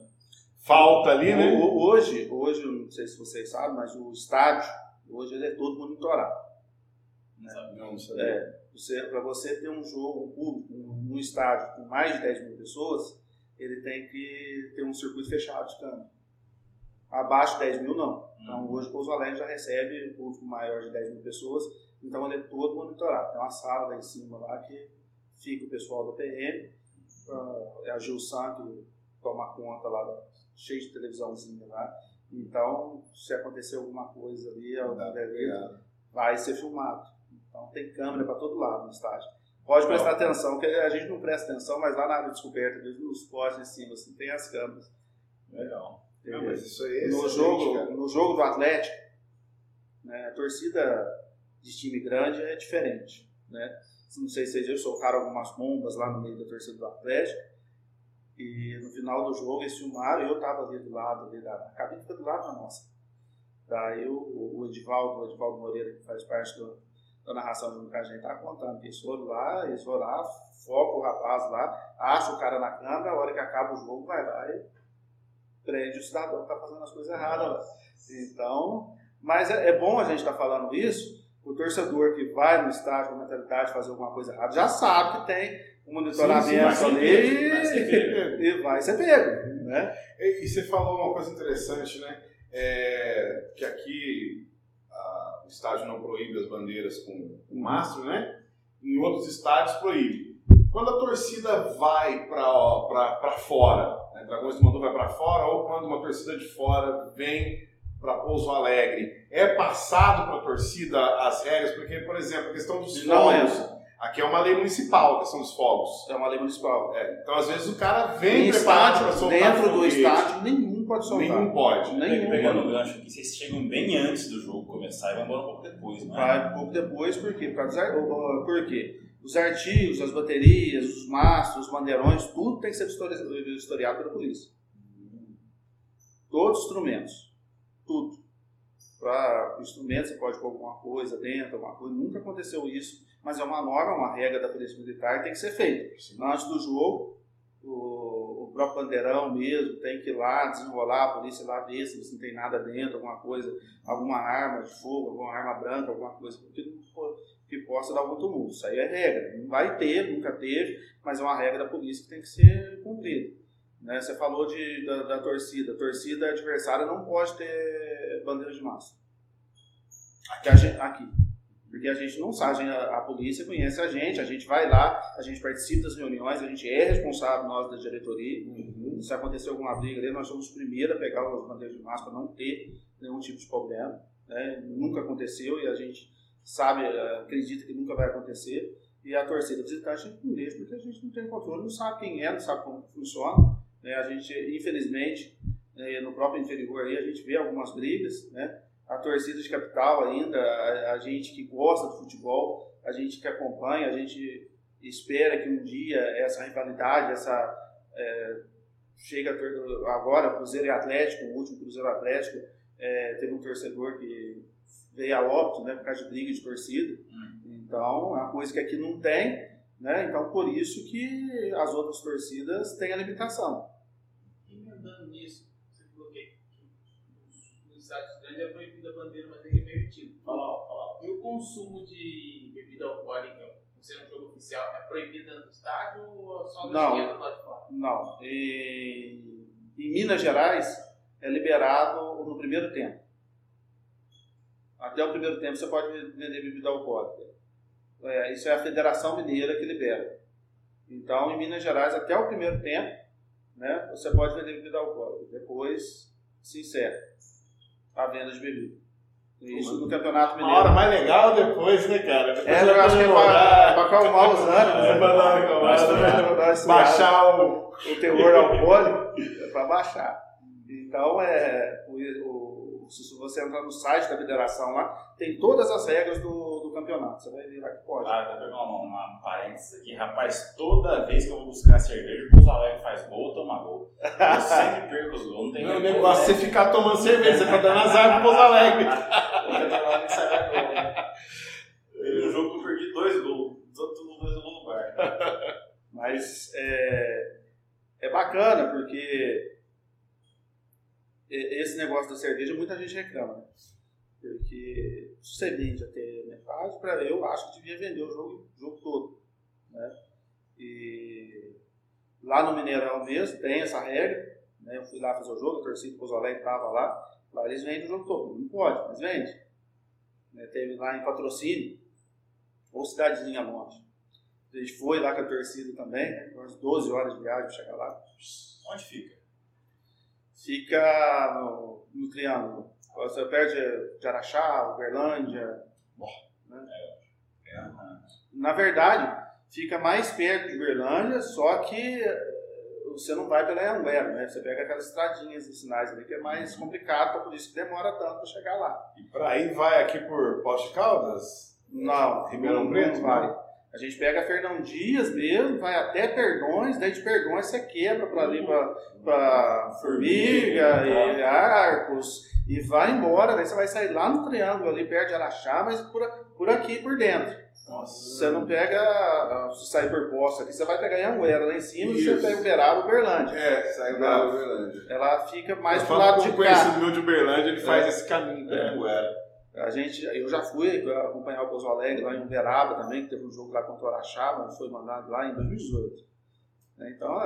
falta ali, né? Hoje, hoje, não sei se vocês sabem, mas o estádio, hoje ele é todo monitorado. Não, não é, você, para você ter um jogo público num um estádio com mais de 10 mil pessoas, ele tem que ter um circuito fechado de câmera. Abaixo de 10 mil, não. Então, uhum. hoje o Pouso Alegre já recebe um público maior de 10 mil pessoas, então ele é todo monitorado. Tem uma sala lá em cima lá que fica o pessoal da PM, é a Gilsan que toma conta lá, cheio de televisãozinha lá. Então, se acontecer alguma coisa ali, vai ser filmado. Então, tem câmera para todo lado no estádio. Pode prestar atenção, porque a gente não presta atenção, mas lá na área de descoberta, mesmo nos postes em cima, assim, tem as câmeras. Legal. Não, mas isso aí é no, jogo, no jogo do Atlético, né, a torcida de time grande é diferente. Né? não sei se vocês soltaram algumas bombas lá no meio da torcida do Atlético. E no final do jogo eles filmaram e eu tava ali do lado, ali da, a cabine fica do lado da nossa. Daí o, o Edivaldo, o Edivaldo Moreira, que faz parte do, da narração que a gente tá contando, eles foram lá, eles foram lá, foca o rapaz lá, acha o cara na câmera, a hora que acaba o jogo, vai lá e prende o cidadão que tá fazendo as coisas erradas lá. Então, mas é, é bom a gente estar tá falando isso, o torcedor que vai no estádio com a mentalidade de fazer alguma coisa errada já sabe que tem um monitoramento sim, sim, ali e, e vai ser pego. Né? E, e, você falou uma coisa interessante, né? É, que aqui a, o estádio não proíbe as bandeiras com, com mastro, né? Em outros estádios proíbe. Quando a torcida vai para fora, né? Dragões do Mandu vai para fora, ou quando uma torcida de fora vem para Pouso Alegre, é passado para a torcida as regras? Porque, por exemplo, a questão dos não é. Aqui é uma lei municipal, a questão dos fogos. É uma lei municipal. É, então, às vezes, o cara vem preparado para soltar Dentro do estádio, nenhum pode soltar. Nenhum pode. Nenhum Pegando o gancho aqui, vocês chegam bem antes do jogo começar e vão embora um pouco depois, não é? Vai um pouco depois, por quê? Por quê? Os artigos, as baterias, os mastros, os bandeirões, tudo tem que ser historiado pela polícia. Todos os instrumentos. Tudo. Para instrumentos, você pode pôr alguma coisa dentro, alguma coisa. Nunca aconteceu isso mas é uma norma, uma regra da Polícia Militar que tem que ser feita. Antes do jogo, o, o, próprio bandeirão mesmo tem que ir lá desenrolar, a polícia lá ver se não tem nada dentro, alguma coisa, alguma arma de fogo, alguma arma branca, alguma coisa que, que possa dar algum tumulto. Isso aí é regra. Não vai ter, nunca teve, mas é uma regra da polícia que tem que ser cumprida. Né? Você falou de, da, da torcida. A torcida adversária não pode ter bandeira de massa. Aqui. aqui. Porque a gente não sabe, a, a, polícia conhece a gente, a gente vai lá, a gente participa das reuniões, a gente é responsável, nós da diretoria. Uhum. Se acontecer alguma briga ali, nós somos os primeiros a pegar os bandeiras de massa para não ter nenhum tipo de problema. Né? Nunca aconteceu e a gente sabe, acredita que nunca vai acontecer. E a torcida visitante a gente não deixa, porque a gente não tem controle, não sabe quem é, não sabe como funciona. Né? A gente, infelizmente, né, no próprio interior aí, a gente vê algumas brigas, né? a torcida de capital ainda, a, a, gente que gosta do futebol, a gente que acompanha, a gente espera que um dia essa rivalidade, essa é, chega agora Cruzeiro e Atlético, o último Cruzeiro Atlético é, teve um torcedor que veio a óbito, né, por causa de briga de torcida. Hum. Então, é uma coisa que aqui não tem, né? Então, por isso que as outras torcidas têm a limitação. Emendando nisso, você falou que nos estádios grandes é proibido bandeira, mas é permitido. Fala, fala. E o consumo de bebida alcoólica, por ser um jogo oficial, é proibido dentro do estádio ou só no não, do lado de fora? Não. E, em Minas Gerais é liberado no primeiro tempo. Até o primeiro tempo você pode vender bebida alcoólica. É, isso é a Federação Mineira que libera. Então, em Minas Gerais, até o primeiro tempo, né, você pode vender bebida alcoólica. Depois se encerra a venda de bebida. Isso no Campeonato Mineiro. Uma hora mais legal depois, né, cara? Depois é, eu acho que é pra, pra acalmar os ânimos. É pra dar né? Baixar o... o teor alcoólico, é pra baixar. Então, é, o, o, se você entrar no site da federação lá, tem todas as regras do, do campeonato. Você vai ver lá que pode. Ah, tá uma, uma parênteses aqui. Rapaz, toda vez que eu vou buscar cerveja, o Pouso Alegre faz gol, toma gol. Eu sempre perco os gols, não tem Meu negócio é você ficar tomando cerveja, você tá dando azar pro Pouso Alegre. No jogo eu perdi dois gols, todos dois gols no bar. Mas é, é bacana, porque esse negócio da cerveja muita gente reclama. Porque vende até metade, para eu acho que devia vender o jogo, o jogo todo. Né? E lá no Mineirão mesmo tem essa regra. Né? Eu fui lá fazer o jogo, a torcida do Alegre estava lá. Lá eles vendem o jogo todo. Não pode, mas vende. Né? Teve lá em patrocínio, ou cidadezinha longe. A gente foi lá com a torcida também, né? umas 12 horas de viagem para chegar lá. Onde fica? Fica no, no Triângulo. Você perde de Araxá, Uberlândia. Né? É, é, Na verdade, fica mais perto de Uberlândia, só que eh, você não vai pela Anguera, né? Você pega aquelas estradinhas e sinais ali que é mais complicado, então por isso que demora tanto para chegar lá. E para aí vai aqui por Poste Caldas? Não, Ribeirão Preto? Vai. A gente pega Fernão Dias mesmo, vai até Perdões, daí de Perdões você quebra para ali para Formiga e Arcos e vai embora, daí você vai sair lá no Triângulo ali perto de Araxá, mas por, por aqui por dentro. Nossa. Você não pega, se sair por posto aqui, você vai pegar Anguera lá em cima Isso. e você pega Uberaba Uberlândia. É, sai Uberaba Uberlândia. Ela fica mais pro lado de cá. O conhecido meu de Uberlândia, ele é. faz esse caminho para é. Anguera. A gente, eu já fui acompanhar o Pouso Alegre lá em Uberaba também, que teve um jogo lá contra o Araxá, foi mandado lá em 2018. Né, então,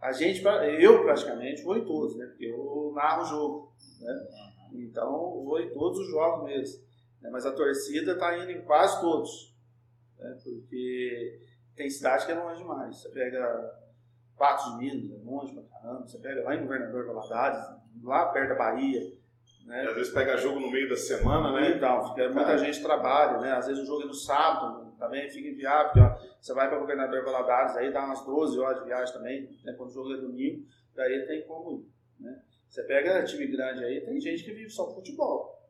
a gente, eu praticamente vou em todos, né? Porque eu narro o jogo, né? Então, vou em todos os jogos mesmo. Né? Mas a torcida está indo em quase todos, né? Porque tem cidade que é longe demais. Você pega Patos de Minas, é longe pra caramba. Você pega lá em Governador Valadares, lá perto da Bahia. Né? Às vezes pega jogo no meio da semana, né? Então, fica, muita gente trabalha, né? Às vezes o jogo é no sábado, também fica inviável, porque ó, você vai para Governador Valadares, aí dá umas 12 horas de viagem também, né? quando o jogo é domingo, daí tem como ir, né? Você pega time grande aí, tem gente que vive só futebol.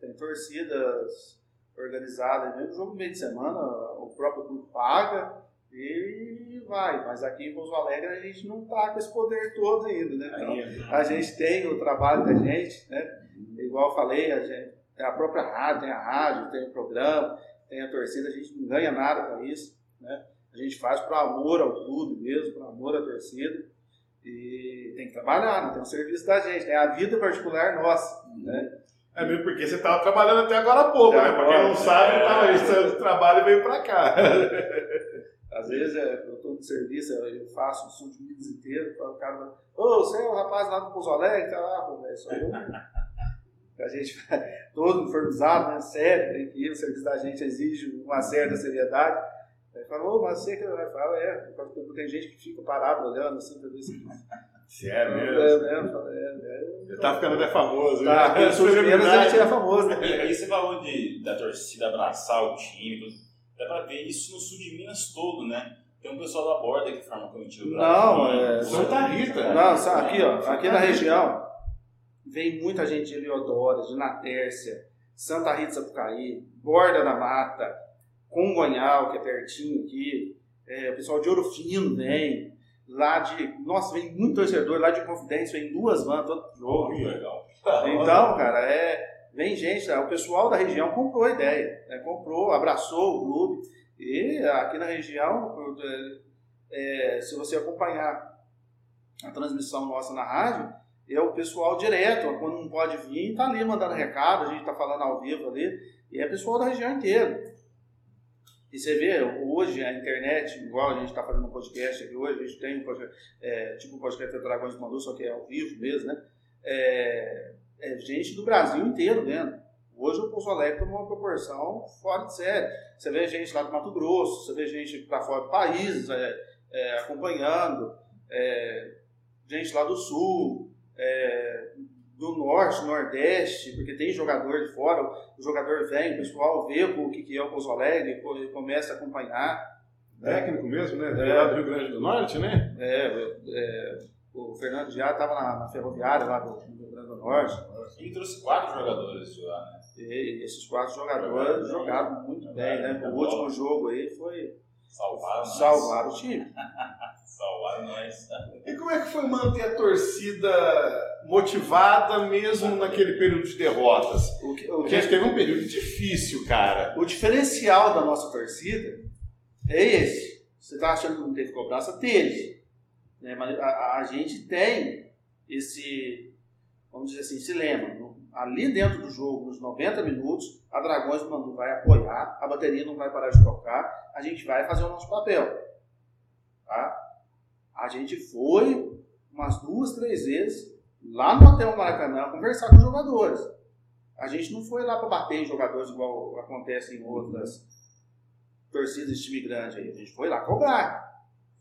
Tem torcidas organizadas, mesmo jogo no meio de semana, o próprio clube paga, e vai. Mas aqui em Pouso Alegre a gente não está com esse poder todo ainda, né? Então, a gente tem o trabalho da gente, né? Igual eu falei, a, gente, a própria rádio, tem a rádio, tem o programa, tem a torcida, a gente não ganha nada com isso, né? A gente faz por amor ao clube mesmo, por amor à torcida. E tem que trabalhar, não tem o serviço da gente, é a vida particular nossa, né? É mesmo porque você estava trabalhando até agora há pouco, até né? Para quem não sabe, é, tava, esse trabalho e veio para cá. Às vezes é, eu estou de serviço, eu faço o sul de Minas inteiro, o cara ô, você é o rapaz lá do Pouso Alegre, tá lá, pô, é só eu. a gente todo uniformizado, né, sério, tem que ir, o serviço da gente exige uma certa seriedade. Aí fala, ô, mas você que vai falar, é, tem gente que fica parado olhando assim, pra ver se. Sério é mesmo? É, mesmo, é, é, é, tá ficando até famoso. Tá, né? Minas a gente é famoso, né? E aí você falou de, da torcida abraçar o time, Dá pra ver isso no sul de Minas todo, né? Tem um pessoal da borda que forma comitiva Não, é. Santa Rita. Não, aqui, ó. Aqui na região vem muita gente de Eliodoro, de Natércia, Santa Rita Sapucaí, Borda da Mata, Congonhal, que é pertinho aqui. É, o pessoal de Ouro Fino vem. Lá de. Nossa, vem muito torcedor lá de Confidência, vem duas vans todo jogo. Oh, legal. Então, cara, é Vem gente, o pessoal da região comprou a ideia, né? comprou, abraçou o clube. E aqui na região, é, se você acompanhar a transmissão nossa na rádio, é o pessoal direto, quando não pode vir, está ali mandando recado, a gente está falando ao vivo ali, e é pessoal da região inteira. E você vê, hoje a internet, igual a gente está fazendo um podcast aqui hoje, a gente tem um podcast, é, tipo um podcast da Dragões do Mandu, só que é ao vivo mesmo, né? É, é, gente do Brasil inteiro vendo. Hoje o Pouso Alegre tem uma proporção fora de série. Você vê gente lá do Mato Grosso, você vê gente para fora do país é, é, acompanhando, é, gente lá do Sul, é, do Norte, Nordeste, porque tem jogador de fora, o jogador vem, o pessoal vê o que é o Pouso Alegre e começa a acompanhar. Técnico mesmo, né? É, lá do Rio Grande do Norte, né? É, é o Fernando já estava na, na, ferroviária lá do, Rio Grande do Norte. Ele trouxe quatro jogadores de lá, né? E esses quatro jogadores jogaram muito bem, né? O último jogo aí foi. Salvaram, salvar o time. Salvaram nós. E como é que foi manter a torcida motivada mesmo naquele período de derrotas? O que, o que... A gente teve um período difícil, cara. O diferencial da nossa torcida é esse. Você está achando que não teve cobrança? Teve. Né? Mas a, a, gente tem esse, vamos dizer assim, esse lema. No, ali dentro do jogo, nos 90 minutos, a Dragões do vai apoiar, a bateria não vai parar de tocar, a gente vai fazer o nosso papel. Tá? A gente foi umas duas, três vezes lá no Hotel Maracanã conversar com os jogadores. A gente não foi lá para bater em jogadores igual acontece em outras torcidas de time grande. A gente foi lá cobrar.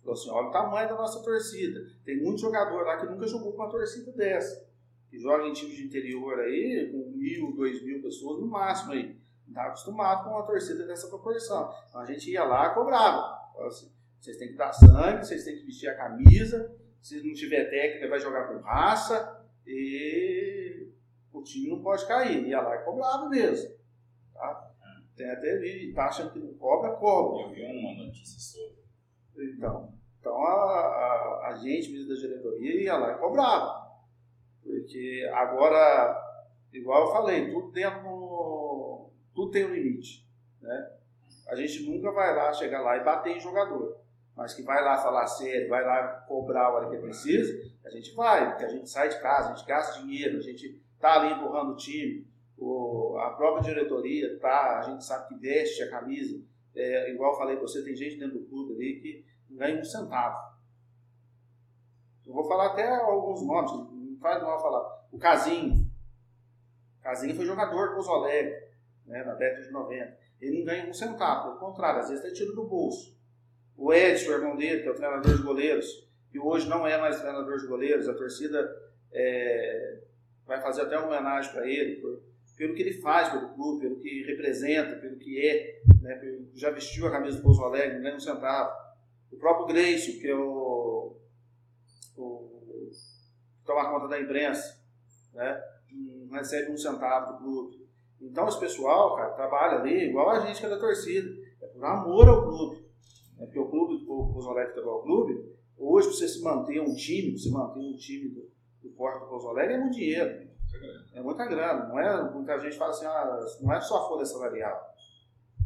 Falou assim, olha o tamanho da nossa torcida. Tem muito jogador lá que nunca jogou com uma torcida dessa. Que joga em time de interior aí, com mil, dois mil pessoas no máximo aí. Não está acostumado com uma torcida dessa proporção. Então a gente ia lá e cobrava. Falou assim, vocês têm que dar sangue, vocês têm que vestir a camisa. Se não tiver técnica, vai jogar com raça. E o time não pode cair. Ia lá e cobrava mesmo. Tá? Tem até ali, tá achando que não cobra, cobra. Eu vi uma notícia sobre. Então, então a, a, a gente, mesmo da diretoria, ia lá e cobrava. Porque agora, igual eu falei, tudo dentro, tudo tem um limite. Né? A gente nunca vai lá, chegar lá e bater em jogador. Mas que vai lá falar sério, vai lá cobrar a hora que precisa, a gente vai, porque a gente sai de casa, a gente gasta dinheiro, a gente tá ali empurrando o time, o, a própria diretoria tá, a gente sabe que veste a camisa. É, igual falei para você, tem gente dentro do clube ali que não ganha um centavo. Eu vou falar até alguns nomes, não faz mal falar. O Casinho. Casinho foi jogador do Pouso Alegre, né, na década de 90. Ele não ganha um centavo, pelo contrário, às vezes está tiro do bolso. O Edson, o irmão dele, que é o treinador de goleiros, que hoje não é mais treinador de goleiros, a torcida é, vai fazer até uma homenagem para ele, por, pelo que ele faz pelo clube, pelo que representa, pelo que é, né, já vestiu a camisa do Pouso Alegre, não ganha um centavo. O próprio Gleison, que é o, o que toma conta da imprensa, né, não recebe um centavo do clube. Então esse pessoal, cara, trabalha ali igual a gente que é da torcida, é por amor ao clube. É porque o clube, o Pouso Alegre Futebol Clube, hoje você se manter um time, você manter um time do, do Porto do Pouso Alegre é muito dinheiro. É muita grana. Não é, muita gente fala assim, ah, não é só a folha salarial.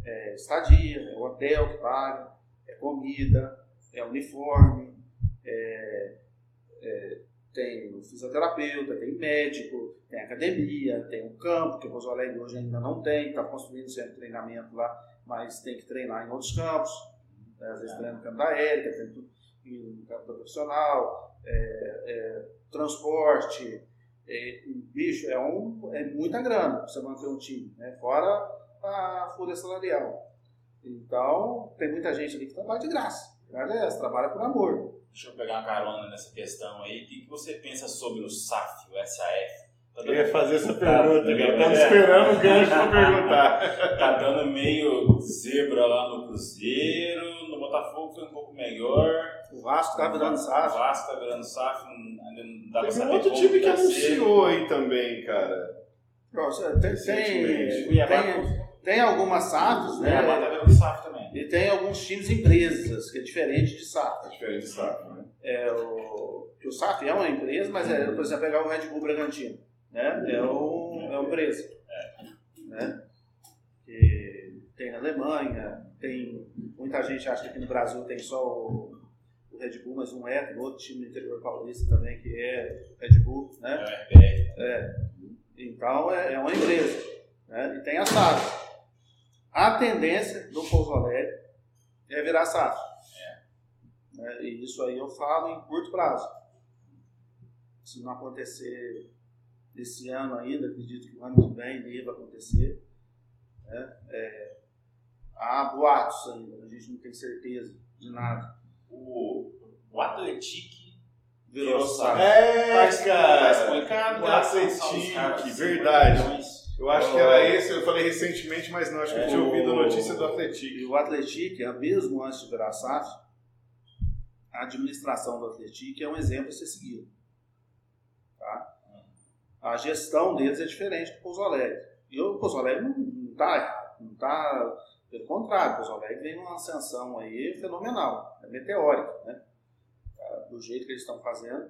É estadia, é hotel que paga, é comida, é uniforme, é, é, tem fisioterapeuta, tem médico, tem academia, tem um campo, que o Pouso hoje ainda não tem, está construindo de treinamento lá, mas tem que treinar em outros campos. Né? Às vezes é. treina no campo da Érica, tudo, no campo profissional, é, é, transporte, é, bicho, é, um, é muita grana para você manter um time, né? fora a folha salarial. Então, tem muita gente ali que trabalha de graça. Aliás, trabalha por amor. Deixa eu pegar uma carona nessa questão aí. O que, que você pensa sobre o SAF, o SAF? Tá eu ia fazer essa pergunta, tá, cara. Tava esperando o gancho para perguntar. Tá dando meio zebra lá no Cruzeiro, no Botafogo foi um pouco melhor. O Vasco tá virando SAF. O Vasco tá virando SAF, ainda não dá pra saber. Tem um outro time que anunciou aí também, cara. Nossa, tem, tem, tem, tem algumas SAFs, né? Cuiabá tá virando SAF também. E tem alguns times empresas, que é diferente de SAF. É diferente de SAF, né? É, o, o SAF é uma empresa, mas é, por exemplo, pegar o Red Bull Bragantino. Né? É, um, é uma empresa. Né? Tem na Alemanha, tem muita gente acha que aqui no Brasil tem só o, o Red Bull, mas não é, tem outro time do interior paulista também que é Red Bull, né? É. é. Então é, é uma empresa. Né? E tem a SAF. A tendência do Pouso Alegre é virar SAF. É. Né? E isso aí eu falo em curto prazo. Se não acontecer esse ano ainda, acredito que o ano que vem deva acontecer. Né? É, há boatos ainda, a gente não tem certeza de nada. O, o Atletique virou SAF. É, cara! Explicado, o Atletique, verdade. Eu acho que era esse, eu falei recentemente, mas não, acho que eu tinha ouvido a notícia do Atletique. O Atletique, mesmo antes de virar SAF, a administração do Atletique é um exemplo a ser seguido. Tá? A gestão deles é diferente do Pouso Alegre. E o Pouso Alegre não está errado, não está... Pelo contrário, o Alegre vem numa ascensão aí fenomenal, é meteórica, né? Do jeito que eles estão fazendo.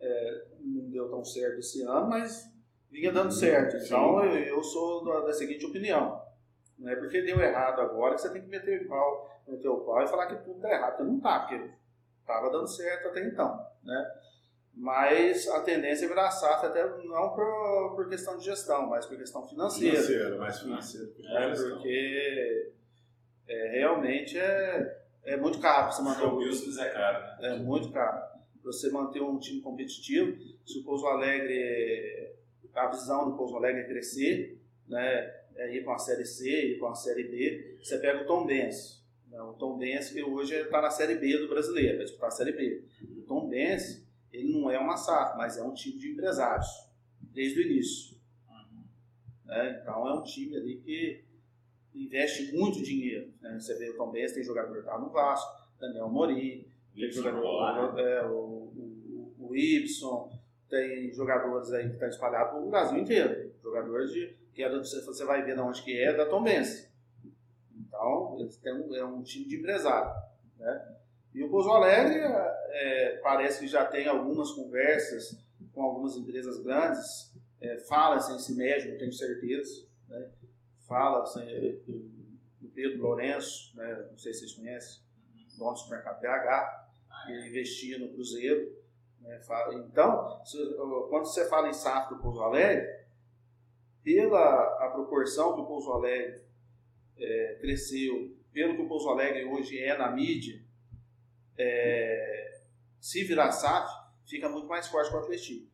É, não deu tão certo esse ano, mas vinha dando certo. Então eu, eu, sou da, da, seguinte opinião. Não é porque deu errado agora que você tem que meter o pau, meter o pau e falar que tudo está errado, porque não está, porque estava dando certo até então. Né? Mas a tendência é virar SAF até não por, por questão de gestão, mas por questão financeira. Financeira, mais financeira. É, porque é, realmente é, é muito caro você manter o Wilson é caro, né? É muito caro. Você manter um time competitivo, se o Pouso Alegre, a visão do Pouso Alegre é crescer, né, é ir para uma série C, ir para uma série B, você pega o Tom Benz. Né, o Tom Benz que hoje está na série B do brasileiro, vai disputar a série B. O Tom Benz ele não é uma SAF, mas é um time de empresários, desde o início. Uhum. É, então é um time ali que investe muito dinheiro. Né? Você vê o Tom Benz, tem jogador que tá no Vasco, Daniel Mori, tem jogador, é, o, o, o Ibson, tem jogadores aí que estão tá espalhados no Brasil inteiro. Jogadores de, que é você vai ver de onde que é, da Tom Benz. eles têm um, é um time de empresário. Né? E o Pouso Alegre é, parece que já tem algumas conversas com algumas empresas grandes, é, fala-se em si mesmo, tenho certeza. Né? Fala-se do Pedro Lourenço, né? não sei se vocês conhecem, dono do supermercado PH, que investia no Cruzeiro. Né? Então, quando você fala em SAF do Pouso Alegre, pela a proporção que o Pouso Alegre é, cresceu, pelo que o Pouso Alegre hoje é na mídia, é, se virar SAF, fica muito mais forte para o Atlético.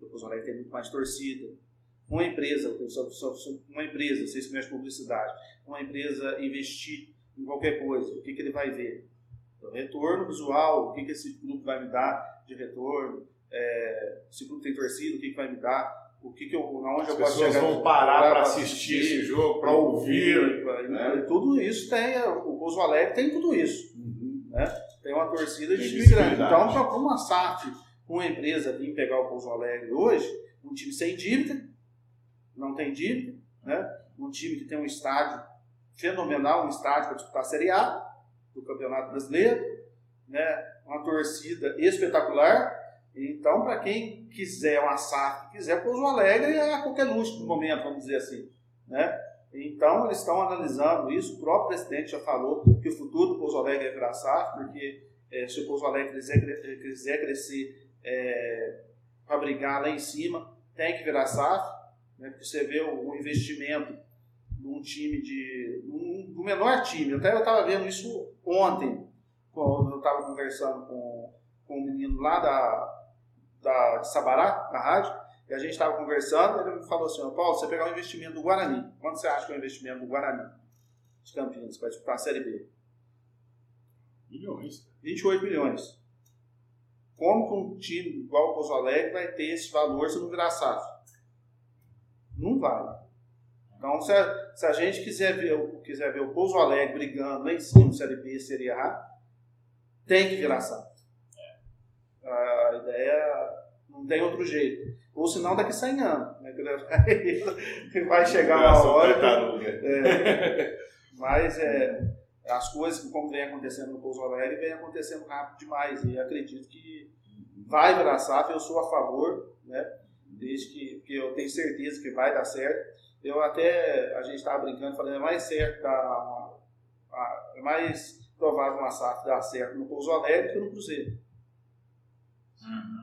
O Alegre tem muito mais torcida. Uma empresa, uma empresa, vocês conhecem publicidade, uma empresa investir em qualquer coisa, o que, que ele vai ver? O retorno visual, o que, que esse grupo vai me dar de retorno, é, se o grupo tem torcida, o que, que vai me dar, o que, que eu, onde As eu posso chegar. As pessoas vão parar para assistir, assistir esse jogo, para ouvir. Né? Tudo isso tem, o Pouso Alegre tem tudo isso. Uhum. Né? Tem uma torcida de time grande. Então, para uma SAF, uma empresa vir pegar o Pouso Alegre hoje, um time sem dívida, não tem dívida, né? um time que tem um estádio fenomenal, um estádio para disputar a Série A do Campeonato Brasileiro, né? uma torcida espetacular, então, para quem quiser uma SAF, quiser Pouso Alegre, é a qualquer luxo no momento, vamos dizer assim. Né? Então, eles estão analisando isso. O próprio presidente já falou que o futuro do Pouso Alegre é SAF, porque é, se o Pouso Alegre quiser, quiser crescer é, brigar lá em cima, tem que virar SAF. Né? Porque você vê o, investimento num time de. Num, no menor time. Até eu estava vendo isso ontem, quando eu estava conversando com, com um menino lá da, da, de Sabará, na rádio, e a gente estava conversando, ele me falou assim, Paulo, você pegar o investimento do Guarani, quanto você acha que é o investimento do Guarani de Campinas, vai disputar a Série B? Milhões. 28 milhões. Como que um time igual o Pouso Alegre vai ter esse valor se não virar SAF? Não vai. Então, se a, se a gente quiser ver, quiser ver o Pouso Alegre brigando lá em cima, Série B, Série A, tem que virar SAF. A ideia não tem outro jeito. Ou senão daqui a 100 anos. Né? Vai chegar uma hora. É, mas é, as coisas, como vem acontecendo no Pouso Alegre, vem acontecendo rápido demais. E acredito que vai virar SAF, eu sou a favor, né? desde que, que eu tenho certeza que vai dar certo. Eu até, a gente estava brincando, falando, é mais certo, tá, é mais provável uma SAF dar certo no Pouso Alegre do que no Cruzeiro. Uhum.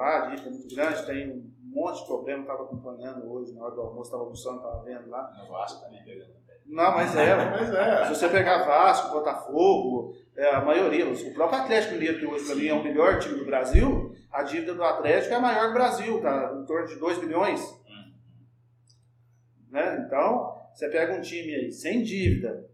Uhum. Pelagem, é muito grande, tem um monte de problema, estava acompanhando hoje, na hora do almoço, estava almoçando, estava vendo lá. No Vasco também pegando Não, mas é, mas é. Se você pegar Vasco, Botafogo, é, a maioria, o próprio Atlético Mineiro, que hoje para mim é o melhor time do Brasil, a dívida do Atlético é a maior do Brasil, tá em torno de 2 bilhões. Uhum. Né? Então, você pega um time aí sem dívida,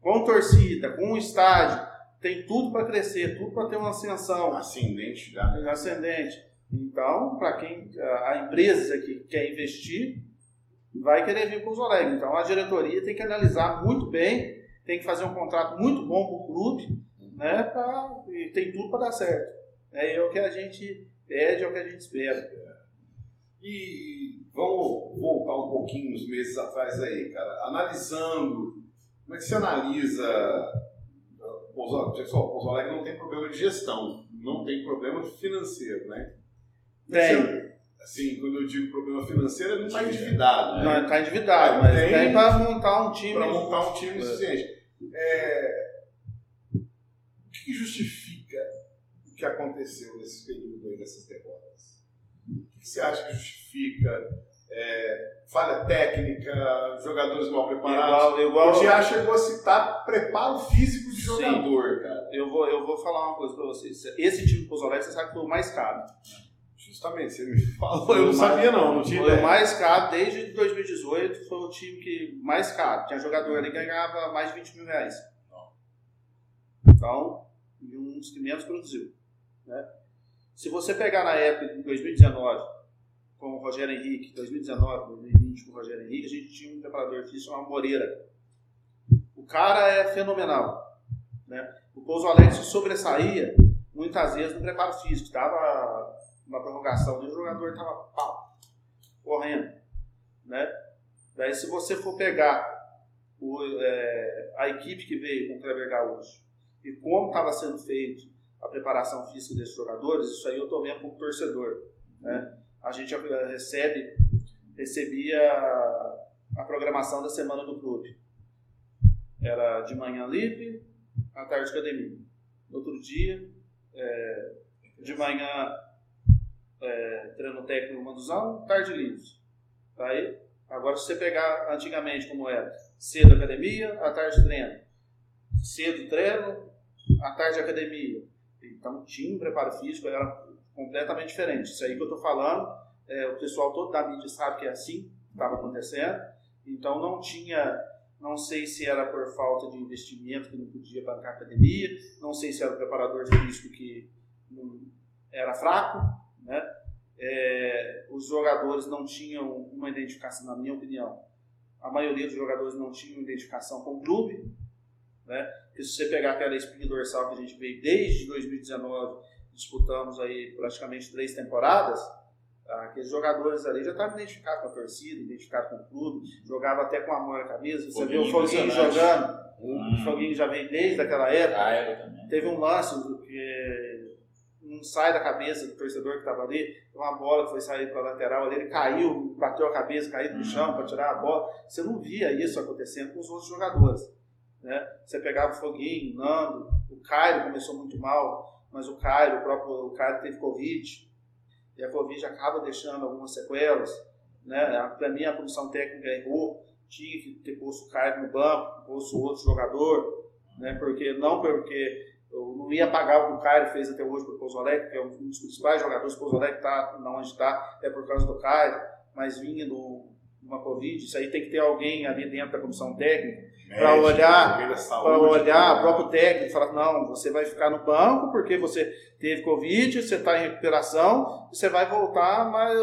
com torcida, com um estádio, tem tudo para crescer, tudo para ter uma ascensão. Ascendente já. Né? Ascendente. Então, para quem a empresa que quer investir, vai querer vir para os Alegre. Então, a diretoria tem que analisar muito bem, tem que fazer um contrato muito bom para o clube, né? Pra, e tem tudo para dar certo. É, é o que a gente pede, é o que a gente espera. E vamos voltar um pouquinho uns meses atrás aí, cara. Analisando, como é que você analisa Pouso, pessoal, Pouso Alegre não tem problema de gestão, não tem problema financeiro, né? Tem. Assim, quando eu digo problema financeiro, ele não está endividado. Né? Não, está endividado, mas tem, tem para montar um time. Para montar um time suficiente. É, o que justifica o que aconteceu nesse período aí dessas derrotas? O que você acha que justifica é, falha técnica, jogadores mal preparados. Igual, igual... O Gia chegou a citar preparo físico de jogador, Sim. cara. Eu vou, eu vou falar uma coisa pra vocês. Esse time do Pouso Alegre, você sabe que foi o mais caro. Justamente, você me falou. Eu não sabia, não, não tinha Foi o mais caro desde 2018, foi o time que mais caro. Tinha jogador ali que ganhava mais de 20 mil reais. Então, e dos que menos produziu. Né? Se você pegar na época de 2019, com o Rogério Henrique, 2019, 2020 com o Rogério Henrique, a gente tinha um preparador físico chamado Moreira. O cara é fenomenal. Né? O Pouso se sobressaía muitas vezes no preparo físico. Estava uma prorrogação e o jogador estava correndo. Né? Daí se você for pegar o, é, a equipe que veio com o Kleber Gaúcho e como estava sendo feito a preparação física desses jogadores, isso aí eu estou vendo como torcedor. Né? A gente recebe, recebia a programação da semana do clube. Era de manhã livre, à tarde academia. No outro dia, é, de manhã é, treino técnico manduzão, tarde livre. Aí, agora se você pegar antigamente como era, cedo academia, à tarde treino. Cedo treino, à tarde academia. Então tinha um preparo físico, era completamente diferente. Isso aí que eu estou falando, é, o pessoal todo da mídia sabe que é assim que estava acontecendo. Então não tinha, não sei se era por falta de investimento que não podia bancar a academia, não sei se era o preparador físico que não, era fraco, né? É, os jogadores não tinham uma identificação, na minha opinião, a maioria dos jogadores não tinham identificação com o clube, né? Porque se você pegar aquela espinha dorsal que a gente veio desde 2019, disputamos aí praticamente três temporadas, ah, aqueles jogadores ali já estavam identificados com a torcida, identificados com o clube, jogava até com amor na camisa. Você viu o Foguinho jogando, hum. o Foguinho já vem desde aquela época. Teve um lance que não sai da cabeça do torcedor que estava ali, uma bola que foi sair para a lateral ali, ele caiu, bateu a cabeça, caiu no hum. chão para tirar a bola. Você não via isso acontecendo com os outros jogadores. Né? Você pegava o Foguinho, o Nando, o Cairo começou muito mal, mas o Cairo, o próprio o Cairo teve Covid, e a Covid acaba deixando algumas sequelas. Né? Para mim, a comissão técnica errou, tinha que ter posto o Cairo no banco, posto outro jogador, né? porque não porque eu não ia pagar o que o Cairo fez até hoje para o Alegre, que é um dos principais jogadores do Pouso Alegre, está onde está, é por causa do Cairo, mas vinha de uma Covid, isso aí tem que ter alguém ali dentro da comissão técnica para olhar, para olhar o próprio técnico e falar, não, você vai ficar no banco porque você teve Covid, você está em recuperação, você vai voltar mais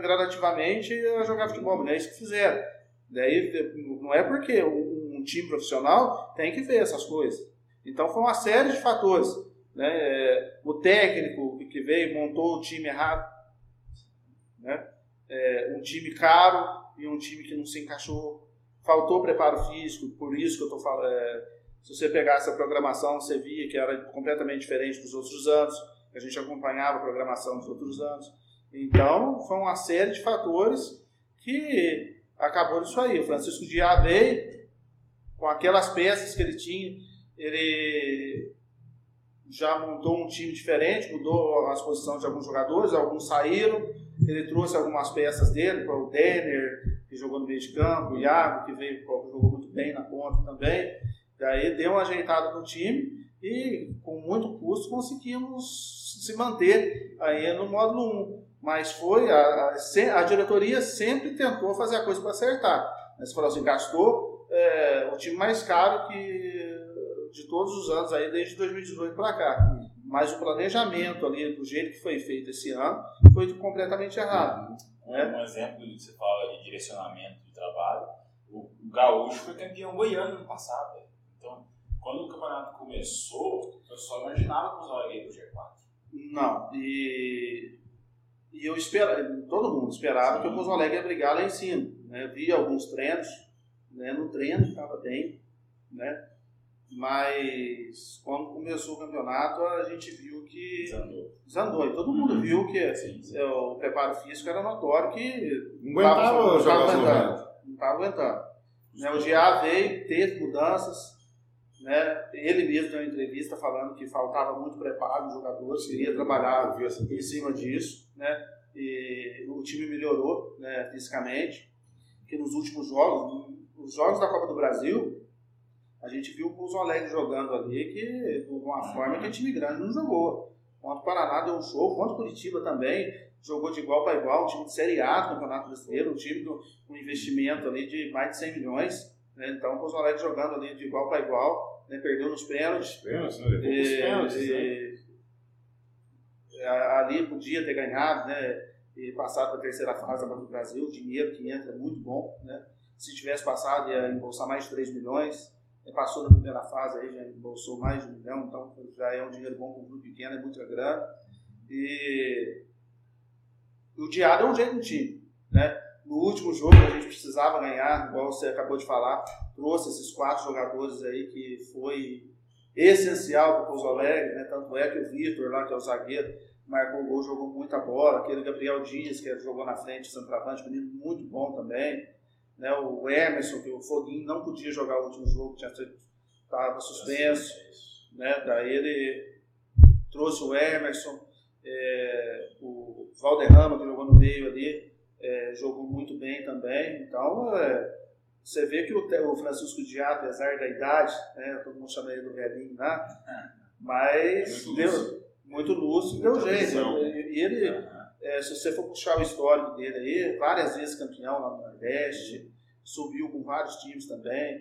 gradativamente a jogar futebol. Não é isso que fizeram. Daí, não é porque um, um time profissional tem que ver essas coisas. Então foi uma série de fatores. Né? O técnico que veio montou o time errado. Né? É, um time caro e um time que não se encaixou faltou preparo físico, por isso que eu estou falando. É, se você pegar essa programação, você via que era completamente diferente dos outros anos, a gente acompanhava a programação dos outros anos. Então, foi uma série de fatores que acabou nisso aí. O Francisco Diá veio com aquelas peças que ele tinha, ele já montou um time diferente, mudou as posições de alguns jogadores, alguns saíram, ele trouxe algumas peças dele, para o Denner, que jogou no meio de campo, o Iago, que veio, jogou muito bem na ponta também. Daí deu uma ajeitada no time e com muito custo conseguimos se manter aí no módulo 1. Mas foi, a, a, diretoria sempre tentou fazer a coisa para acertar. Mas falou assim, gastou é, o time mais caro que de todos os anos aí, desde 2018 para cá. Mas o planejamento ali, do jeito que foi feito esse ano, foi completamente errado. Né? Um exemplo você fala direcionamento de trabalho, o, Gaúcho foi campeão goiano no passado. Então, quando o campeonato começou, eu só imaginava que os Alegre pro G4. Não, e, e eu esperava, todo mundo esperava Sim. que o Pouso Alegre ia brigar lá em cima. Né? Vi alguns treinos, né? no treino estava bem, né? Mas quando começou o campeonato, a gente viu que desandou. desandou. E todo mundo uhum. viu que sim, sim. É, o preparo físico era notório que não aguentava jogar aguentando. Não estava aguentando. Né, o GA veio, teve mudanças. Né? Ele mesmo deu uma entrevista falando que faltava muito preparo nos jogadores, queria trabalhar em cima disso. Né? E o time melhorou né, fisicamente. Que nos últimos jogos, os jogos da Copa do Brasil, a gente viu o Pouso Alegre jogando ali, que de uma forma que a time grande não jogou. Contra o Paraná deu um show, contra o Curitiba também, jogou de igual para igual, um time de Série A do Campeonato Brasileiro, um time com um investimento ali de mais de 100 milhões. Né? Então o Pouso Alegre jogando ali de igual para igual, né? perdeu nos pênaltis. Pênaltis, né? Levou e, pênaltis, e, né? Ali podia ter ganhado, né? E passado para a terceira fase da do Brasil, o dinheiro que entra é muito bom, né? Se tivesse passado ia embolsar mais de 3 milhões passou da primeira fase, aí já embolsou mais de um milhão, então já é um dinheiro bom para um grupo pequeno, é muita grana. E o Diário é um jeito do time. Né? No último jogo a gente precisava ganhar, igual você acabou de falar, trouxe esses quatro jogadores aí que foi essencial para o Pouso Alegre, né? tanto é que o Vitor lá, que é o zagueiro, marcou o gol, jogou muita bola, aquele Gabriel Dias, que jogou na frente, centroavante, menino muito bom também, né? o Emerson, que o Foguinho não podia jogar o último jogo, estava suspenso, né? daí ele trouxe o Emerson, é, o Valderrama, que jogou no meio ali, é, jogou muito bem também, então... É, você vê que o, o Francisco Diá, apesar da idade, né, todo mundo chama ele do velhinho lá, mas muito deu lúcido. muito lúcido, deu jeito. E ele, é, se você for puxar o histórico dele aí, várias vezes campeão lá no Nordeste, subiu com vários times também,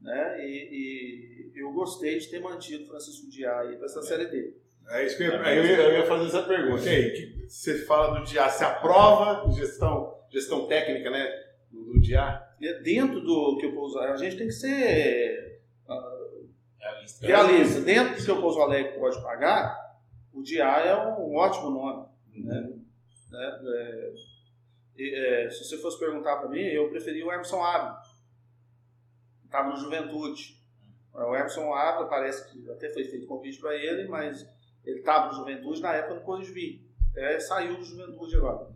né? E, e eu gostei de ter mantido o Francisco Diá aí para essa Série D. É isso que eu, eu, ia, eu ia fazer essa pergunta. E aí, que você fala do Diá, se aprova gestão, gestão técnica, né, do, do Diá? dentro do que o Pouso a gente tem que ser uh, realista. realista. Dentro do que o Pouso Alegre pode pagar, o DIA é um ótimo nome. Né? Né? É, é, se você fosse perguntar para mim, eu preferia o Emerson Ávila. Estava no Juventude. O Emerson Ávila parece que até foi feito convite para ele, mas ele estava no Juventude na época do Corrigvi. Até saiu do Juventude agora.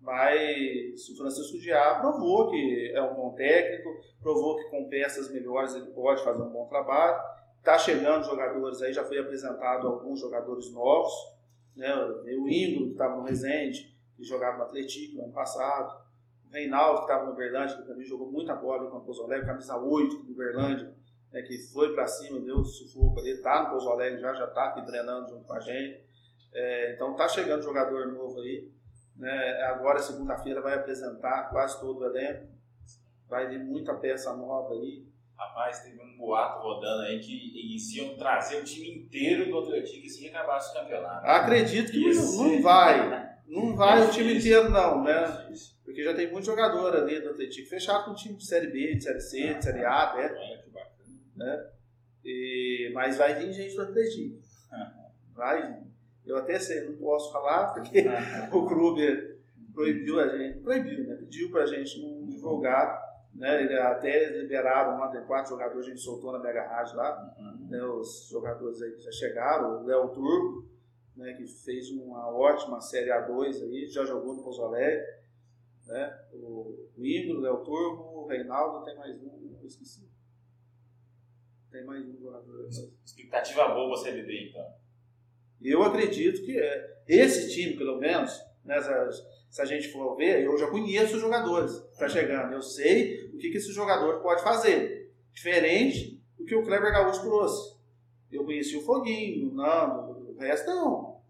Mas o Francisco Diá provou que é um bom técnico, provou que com peças melhores ele pode fazer um bom trabalho. Está chegando jogadores aí, já foi apresentado alguns jogadores novos. Né? O Ingro, que estava no Resende, que jogava no Atlético no ano passado. O Reinaldo, que estava no Berlândia, que também jogou muita bola com o Alegre, camisa 8 do Berlândia, né? que foi para cima, deu sufoco ali, está no Alegre já, já está aqui treinando junto com a gente. É, então está chegando jogador novo aí. Né? Agora, segunda-feira, vai apresentar quase todo o elenco. Vai vir muita peça nova aí. Rapaz, teve um boato rodando aí que eles iam trazer o time inteiro do Atlético se acabasse o campeonato. Acredito que Isso. não vai. Não vai o time inteiro, não, né? Porque já tem muito jogador ali do Atlético fechado com time de Série B, de Série C, de Série A, né? né? E, mas vai vir gente do Atlético. Vai vir. Eu até sei, não posso falar porque o clube proibiu a gente, proibiu, né? Pediu pra gente não divulgar, né? Até liberaram lá, tem quatro jogadores, a gente soltou na Mega Rádio lá, uhum. né? Os jogadores aí que já chegaram, o Léo Turbo, né? Que fez uma ótima Série A2 aí, já jogou no Pouso Alegre, né? O, o Ingro, o Léo Turbo, o Reinaldo, tem mais um, eu esqueci. Tem mais um jogador. Expectativa boa você viver então. Eu acredito que é. esse time, pelo menos, né, se a gente for ver, eu já conheço os jogadores que estão tá chegando. Eu sei o que, que esse jogador pode fazer. Diferente do que o Kleber Gaúcho trouxe. Eu conheci o Foguinho, o Nando, o resto não.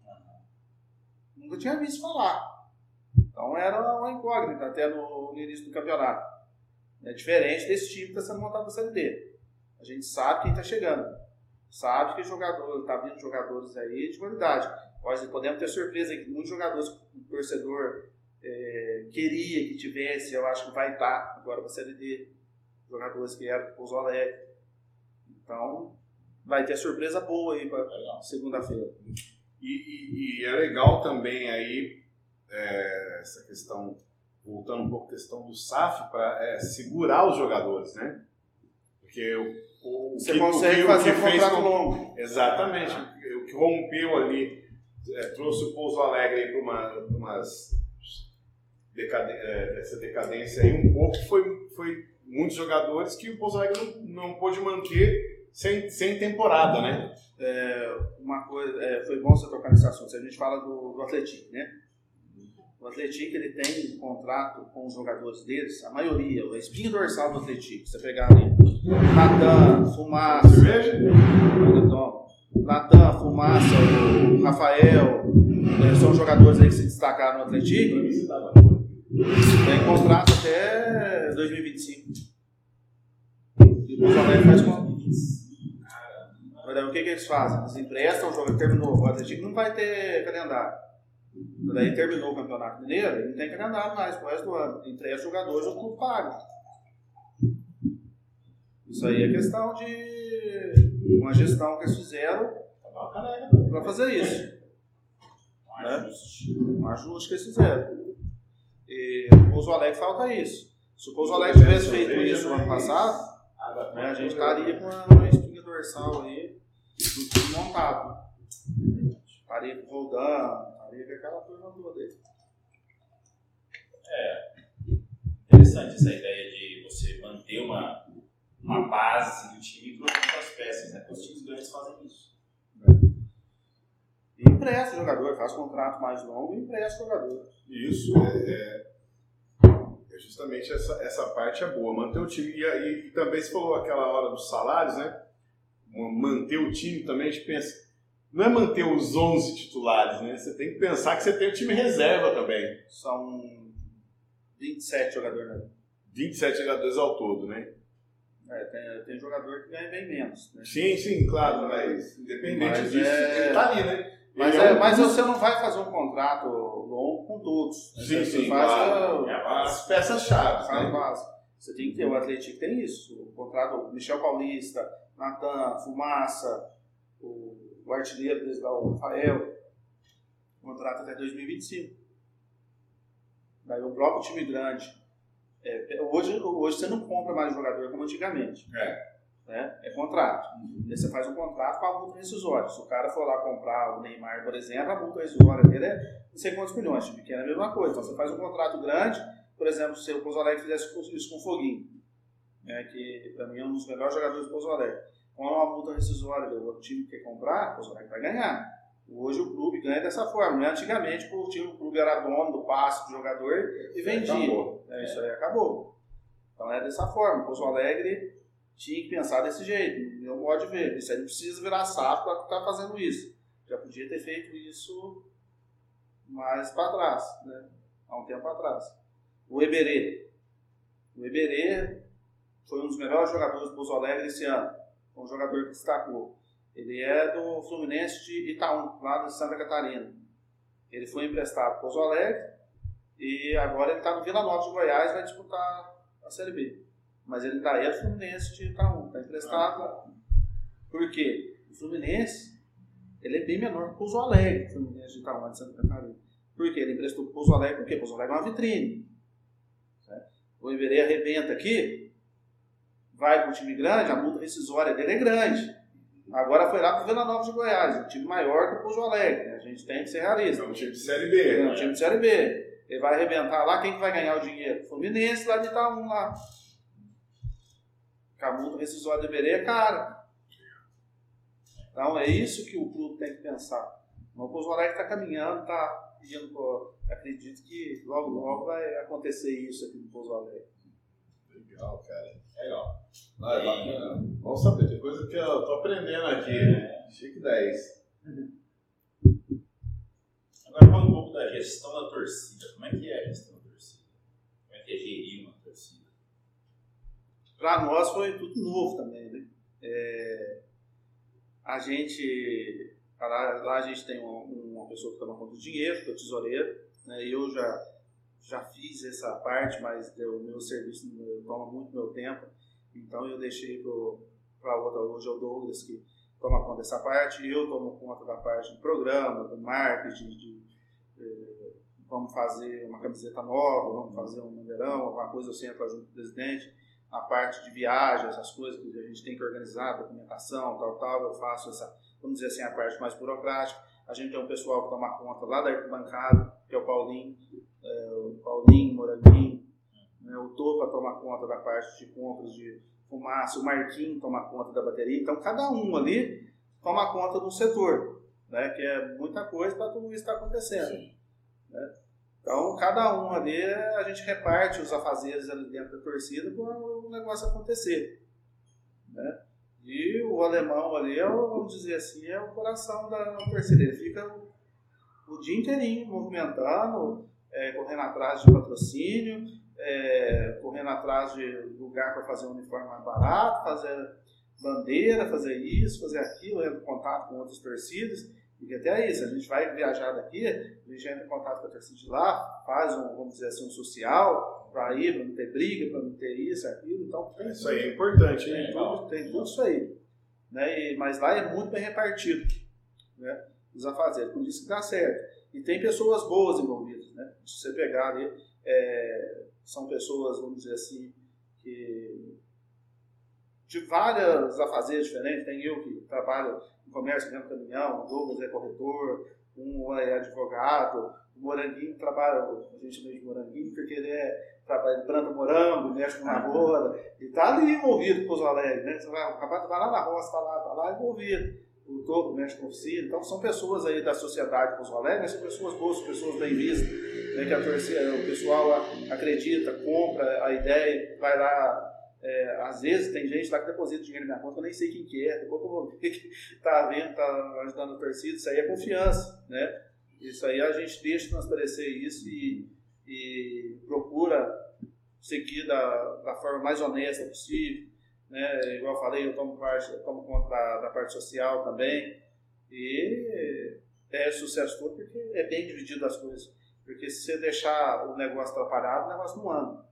Nunca tinha visto falar. Então era uma incógnita até no, no início do campeonato. É diferente desse time que está sendo montado na Série D. A gente sabe quem está chegando sabe que jogador, está vindo jogadores aí de qualidade. Pode, podemos ter surpresa que muitos jogadores o torcedor é, queria que tivesse, eu acho que vai estar agora para a Série D. Jogadores que eram do Pouso Alegre. Então, vai ter surpresa boa aí para segunda-feira. E, e, e, é legal também aí é, essa questão, voltando um pouco à questão do SAF, para é, segurar os jogadores, né? Porque o, Você que, consegue o, fazer um contrato longo. Exatamente. O que rompeu ali, é, trouxe o Pouso Alegre para uma, umas decadência, é, essa decadência aí um pouco, foi, foi muitos jogadores que o Pouso Alegre não, não pôde manter sem, sem temporada, né? É, uma coisa, é, foi bom você tocar nesse assunto. A gente fala do, do Atlético, né? O Atlético ele tem um contrato com os jogadores deles, a maioria, a espinha dorsal do Atlético. Você pegar ali, Natan, Fumaça, Natan, Fumaça, o Rafael, né, são jogadores aí que se destacaram no Atlético. Tem contrato até 2025. E o Alegre faz com o que, que eles fazem? Eles emprestam, o jogo terminou. O Atlético não vai ter calendário. Daí terminou o Campeonato Mineiro, ele não tem calendário mais pro resto do ano. Três jogadores, o clube paga. Isso aí é questão de uma gestão que eles fizeram para fazer isso. Um ajuste. Né? Um ajuste que eles fizeram. E o Pouso Alegre falta isso. Se o Pouso Alegre tivesse feito isso no ano passado, né, a gente estaria com uma, espinha dorsal aí, tudo montado. Estaria com o Roldan, estaria com aquela turma toda aí. É interessante essa ideia de você manter uma, uma base do time e trocar as peças, né? Porque os times grandes fazem isso. Empresta o jogador, faz contrato mais longo e empresta o jogador. Isso, é, é, é justamente essa, essa parte é boa, manter o time. E, aí também se falou aquela hora dos salários, né? Manter o time também, a gente pensa. Não é manter os 11 titulares, né? Você tem que pensar que você tem o time reserva também. São 27 jogadores, né? 27 jogadores ao todo, né? É, tem, tem jogador que ganha bem menos. Né? Sim, sim, claro, mas independente Mas disso, é- ele tá ali, né? Mas, é, um mas você não vai fazer um contrato longo com todos. né? Sim, você sim, faz claro. a- As peças-chave, né? base. Você tem que ter, o Atlético tem isso. O contrato, Michel Paulista, Natan, Fumaça, o, o artilheiro deles lá, o Rafael, contrato até 2025. Daí o próprio time grande. é, hoje, hoje você não compra mais jogador como antigamente. É. Né? É contrato. Aí você faz um contrato com a multa rescisória. Se o cara for lá comprar o Neymar, por exemplo, a multa rescisória dele é não sei quantos milhões. Time pequeno é a mesma coisa. Então você faz um contrato grande, por exemplo, se o Pouso Alegre fizesse isso com o Foguinho, né, que para mim é um dos melhores jogadores do Pouso Alegre. Com uma multa rescisória do outro time que quer comprar, o Pouso Alegre vai ganhar. Hoje o clube ganha dessa forma. Não é antigamente que o, time, o clube era dono do passe do jogador e vendia. Acabou. É, isso aí acabou. Então é dessa forma. O Pouso Alegre tinha que pensar desse jeito. Meu modo de ver. Isso aí não precisa virar SAF para estar fazendo isso. Já podia ter feito isso mais para trás, né? há um tempo atrás. O Eberê. O Eberê foi um dos melhores jogadores do Pouso Alegre esse ano. Foi um jogador que destacou. Ele é do Fluminense de Itaú, lá de Santa Catarina. Ele foi emprestado para Pouso Alegre e agora ele está no Vila Nova de Goiás vai disputar a Série B. Mas ele está aí do Fluminense de Itaú, está emprestado. Por quê? O Fluminense ele é bem menor que o Pouso Alegre, o Fluminense de Itaú, de Santa Catarina. Por quê? Ele emprestou para o Pouso Alegre porque Pouso Alegre é uma vitrine. Certo? O Iberê arrebenta aqui, vai para um time grande, a multa rescisória dele é grande. Agora foi lá para o Vila Nova de Goiás, um time maior que o Pouso Alegre. né? A gente tem que ser realista. É um time de Série É B. um time de Série B. Ele vai arrebentar lá, quem que vai ganhar o dinheiro? Fluminense lá de Itaú lá. Com a multa rescisória do Iberê é cara. Então é isso que o clube tem que pensar. O Pouso Alegre está caminhando, está indo pro... Acredito que logo, logo vai acontecer isso aqui no Pouso Alegre. Legal, cara. Legal. É bacana. Vamos saber, tem coisa que eu tô aprendendo aqui. né? Chique 10. Agora fala um pouco da gestão da torcida. Como é que é a gestão da torcida? Como é que é gerir? Para nós foi tudo novo também, né? É, a gente, lá, a gente tem uma, pessoa que toma conta do dinheiro, que é o tesoureiro, né? Eu já, já fiz essa parte, mas o meu serviço toma muito meu tempo, então eu deixei para outra, hoje é o Douglas que toma conta dessa parte, eu tomo conta da parte do programa, do marketing, de, eh, vamos fazer uma camiseta nova, vamos fazer um numerão, alguma coisa eu sempre com o presidente, a parte de viagem, essas coisas que a gente tem que organizar, documentação, tal, tal, eu faço essa, vamos dizer assim, a parte mais burocrática. A gente tem um pessoal que toma conta lá da arquibancada, que é o Paulinho, é, o Paulinho, Moranguinho, né, o Topa toma conta da parte de compras de fumaça, o Marquinho toma conta da bateria, então cada um ali toma conta do setor, né, que é muita coisa para tudo isso estar acontecendo. Né? Então, cada um ali, a gente reparte os afazeres ali dentro da torcida para o negócio acontecer. Né? E o alemão ali, é o, vamos dizer assim, é o coração da torcida. Ele fica o, dia inteirinho movimentando, é, correndo atrás de patrocínio, é, correndo atrás de lugar para fazer um uniforme mais barato, fazer bandeira, fazer isso, fazer aquilo, em contato com outras torcidas. Porque até isso, a gente vai viajar daqui, a gente entra em contato com a torcida de lá, faz um, vamos dizer assim, um social para ir, para não ter briga, para não ter isso, aquilo. Então, tem Isso aí é importante, tem hein? tudo, tem tudo isso aí. Né? E- mas lá é muito bem repartido né? os afazeres, por isso que dá certo. E tem pessoas boas envolvidas. Né? Se você pegar ali, é, são pessoas, vamos dizer assim, que de várias afazeres diferentes. Tem eu que trabalho no comércio dentro do caminhão, o Douglas é corretor, um é advogado, o Moranguinho trabalha, a gente chama de Moranguinho porque ele é trabalha, planta morango, mexe com lavoura, e tá ali envolvido com os Alegre, né? Você vai, o vai lá na roça, tá lá, tá lá envolvido. O Togo mexe com oficina, então são pessoas aí da sociedade Pouso Alegre, mas são pessoas boas, pessoas bem vistas, né, que a torcida, o pessoal acredita, compra a ideia, vai lá é, às vezes tem gente lá que deposita dinheiro na minha conta, eu nem sei quem que é, depois eu vou ver que está vendo, está ajudando a torcida, isso aí é confiança, né? Isso aí a gente deixa transparecer isso e, e procura seguir da, da forma mais honesta possível, né? Igual eu falei, eu tomo, parte, eu tomo conta da, da parte social também e é sucesso todo porque é bem dividido as coisas, porque se você deixar o negócio atrapalhado, o negócio não anda,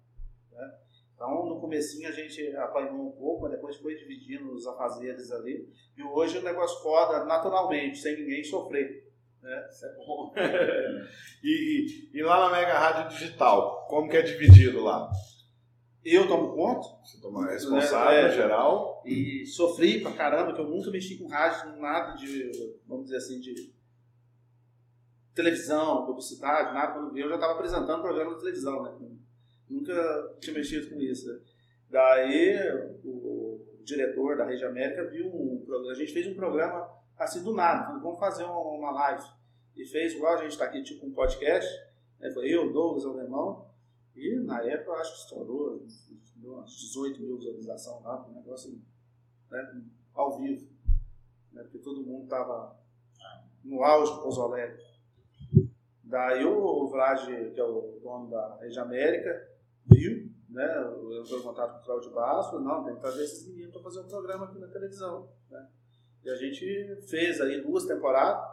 né? Então, no comecinho a gente apanhou um pouco, mas depois foi dividindo os afazeres ali. E hoje o negócio roda naturalmente, sem ninguém sofrer. Né? Isso é bom. e, e, lá na Mega Rádio Digital, como que é dividido lá? Eu tomo conta. Você toma responsável, é, geral. E sofri pra caramba, que eu nunca mexi com rádio, nada de, vamos dizer assim, de televisão, publicidade, nada. Quando eu já estava apresentando programa de televisão, né? Nunca tinha mexido com isso. Né? Daí o, diretor da Rede América viu um programa. A gente fez um programa assim do nada. Falou, vamos fazer uma, live. E fez igual a gente está aqui, tipo um podcast. Né? Foi eu, Douglas, Alemão. E na época eu acho que estourou umas 18 mil visualizações lá, um negócio né, ao vivo. Né? Porque todo mundo estava no auge do Alegre. Daí o Vlad, que é o dono da Rede América, viu, né? Eu estou em contato com o Cláudio Basso, não, tem que trazer esses meninos para fazer um programa aqui na televisão. Né? E a gente fez aí duas temporadas,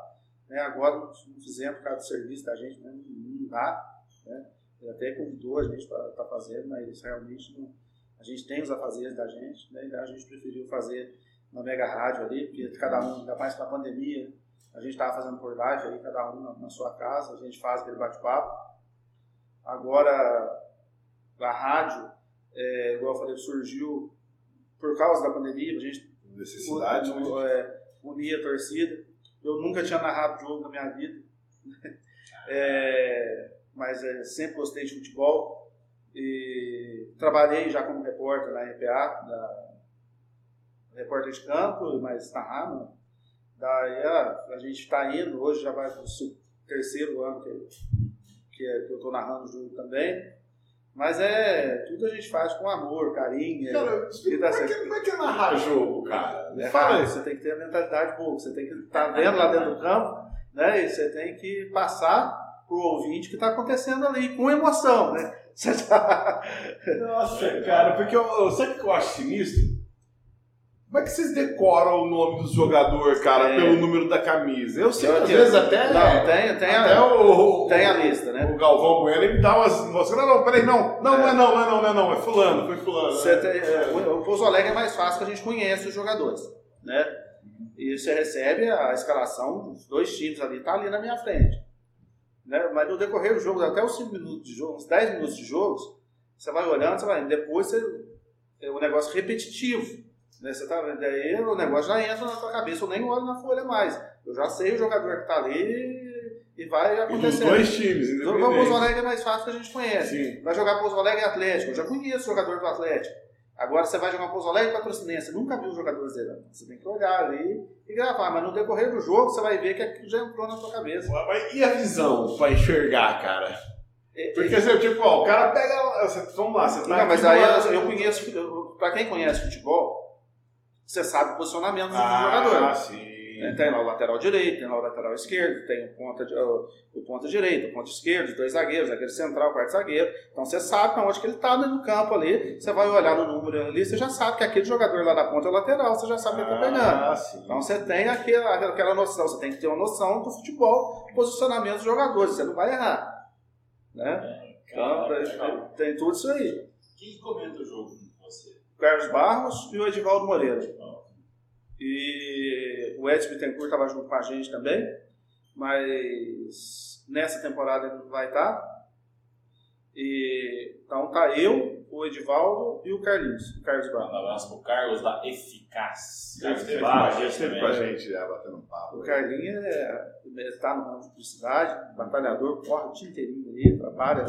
né? agora não fizemos por causa do serviço da gente, né? não dá. Né? Ele até convidou a gente para estar tá fazendo, mas realmente não, a gente tem os afazeres da gente, né? então a gente preferiu fazer na Mega Rádio ali, porque cada um, ainda mais com a pandemia, a gente estava fazendo por live aí, cada um na, na sua casa, a gente faz aquele bate-papo. Agora, a rádio, é, igual eu falei, surgiu por causa da pandemia, a gente necessidade un, né? é, unir a torcida. Eu nunca tinha narrado jogo na minha vida, é, mas é, sempre gostei de futebol. E trabalhei já como repórter na RPA, da, repórter de campo, mas narrando. Daí a, a gente está indo, hoje já vai para o terceiro ano que, que, é, que eu estou narrando o jogo também. Mas é. Tudo a gente faz com amor, carinho. Cara, explica, como, é que, como é que é narrar jogo, cara? É Fala você tem que ter a mentalidade boa, você tem que estar tá vendo lá dentro do campo, né? E você tem que passar pro ouvinte o que está acontecendo ali, com emoção, né? Tá... Nossa, cara, porque eu, sabe o que eu acho sinistro? Como é que vocês decoram o nome do jogador, cara, é. pelo número da camisa? Eu sei, às vezes até. Não, tem, tem, até a, o, tem a lista, né? O Galvão Bueno ele me dá umas. Mostrando, não, não, peraí, não. Não, é. não é não, não é não, não é não, é Fulano, foi Fulano. Você tem, é, o Pouso Alegre é mais fácil que a gente conhece os jogadores, né? E você recebe a escalação dos dois times ali, tá ali na minha frente. Né? Mas no decorrer do jogo, até os 5 minutos de jogo, uns 10 minutos de jogos, você vai olhando, você vai. Depois você, é um negócio repetitivo. Né? Você tá, daí o negócio já entra na tua cabeça, eu nem olho na folha mais. Eu já sei o jogador que está ali e vai acontecer. Os dois times, O Pouso Alegre é mais fácil que a gente conhece. Sim. Vai jogar Pouso Alegre e Atlético. Eu já conheço o jogador do Atlético. Agora você vai jogar Pouso Alegre e Patrocinense. Nunca viu o jogador zerando. Você tem que olhar ali e gravar. Mas no decorrer do jogo você vai ver que aquilo já entrou na tua cabeça. E a visão para enxergar, cara? É, Porque assim, tipo, ó, o cara pega. Vamos lá, você tá. Não, mas aí eu, eu conheço. Para quem conhece futebol, você sabe o posicionamento ah, do jogador. Ah, sim. É, tem lá o lateral direito, tem lá o lateral esquerdo, tem o ponta, o, ponta direito, o ponta esquerdo, dois zagueiros, zagueiro central, quarto zagueiro. Então você sabe para onde que ele está no campo ali. Você vai olhar no número ali, você já sabe que aquele jogador lá da ponta é o lateral, você já sabe que ele está pegando. Ah, sim. Então você tem aquela, aquela noção, você tem que ter uma noção do futebol, posicionamento dos jogadores, você não vai errar. Né? Então tem, tem tudo isso aí. Quem comenta o jogo? Carlos Barros e o Edivaldo Moreira. E o Edson Bittencourt estava junto com a gente também, mas nessa temporada ele não vai estar. E, então tá eu, o Edivaldo e o Carlinhos, o Carlos Barros. Um abraço pro Carlos da Eficaz. Carlos esteve teve com com a gente, também. com a gente já batendo um papo. O Carlinhos está no ramo de publicidade, batalhador, corre o dia inteirinho aí, trabalha,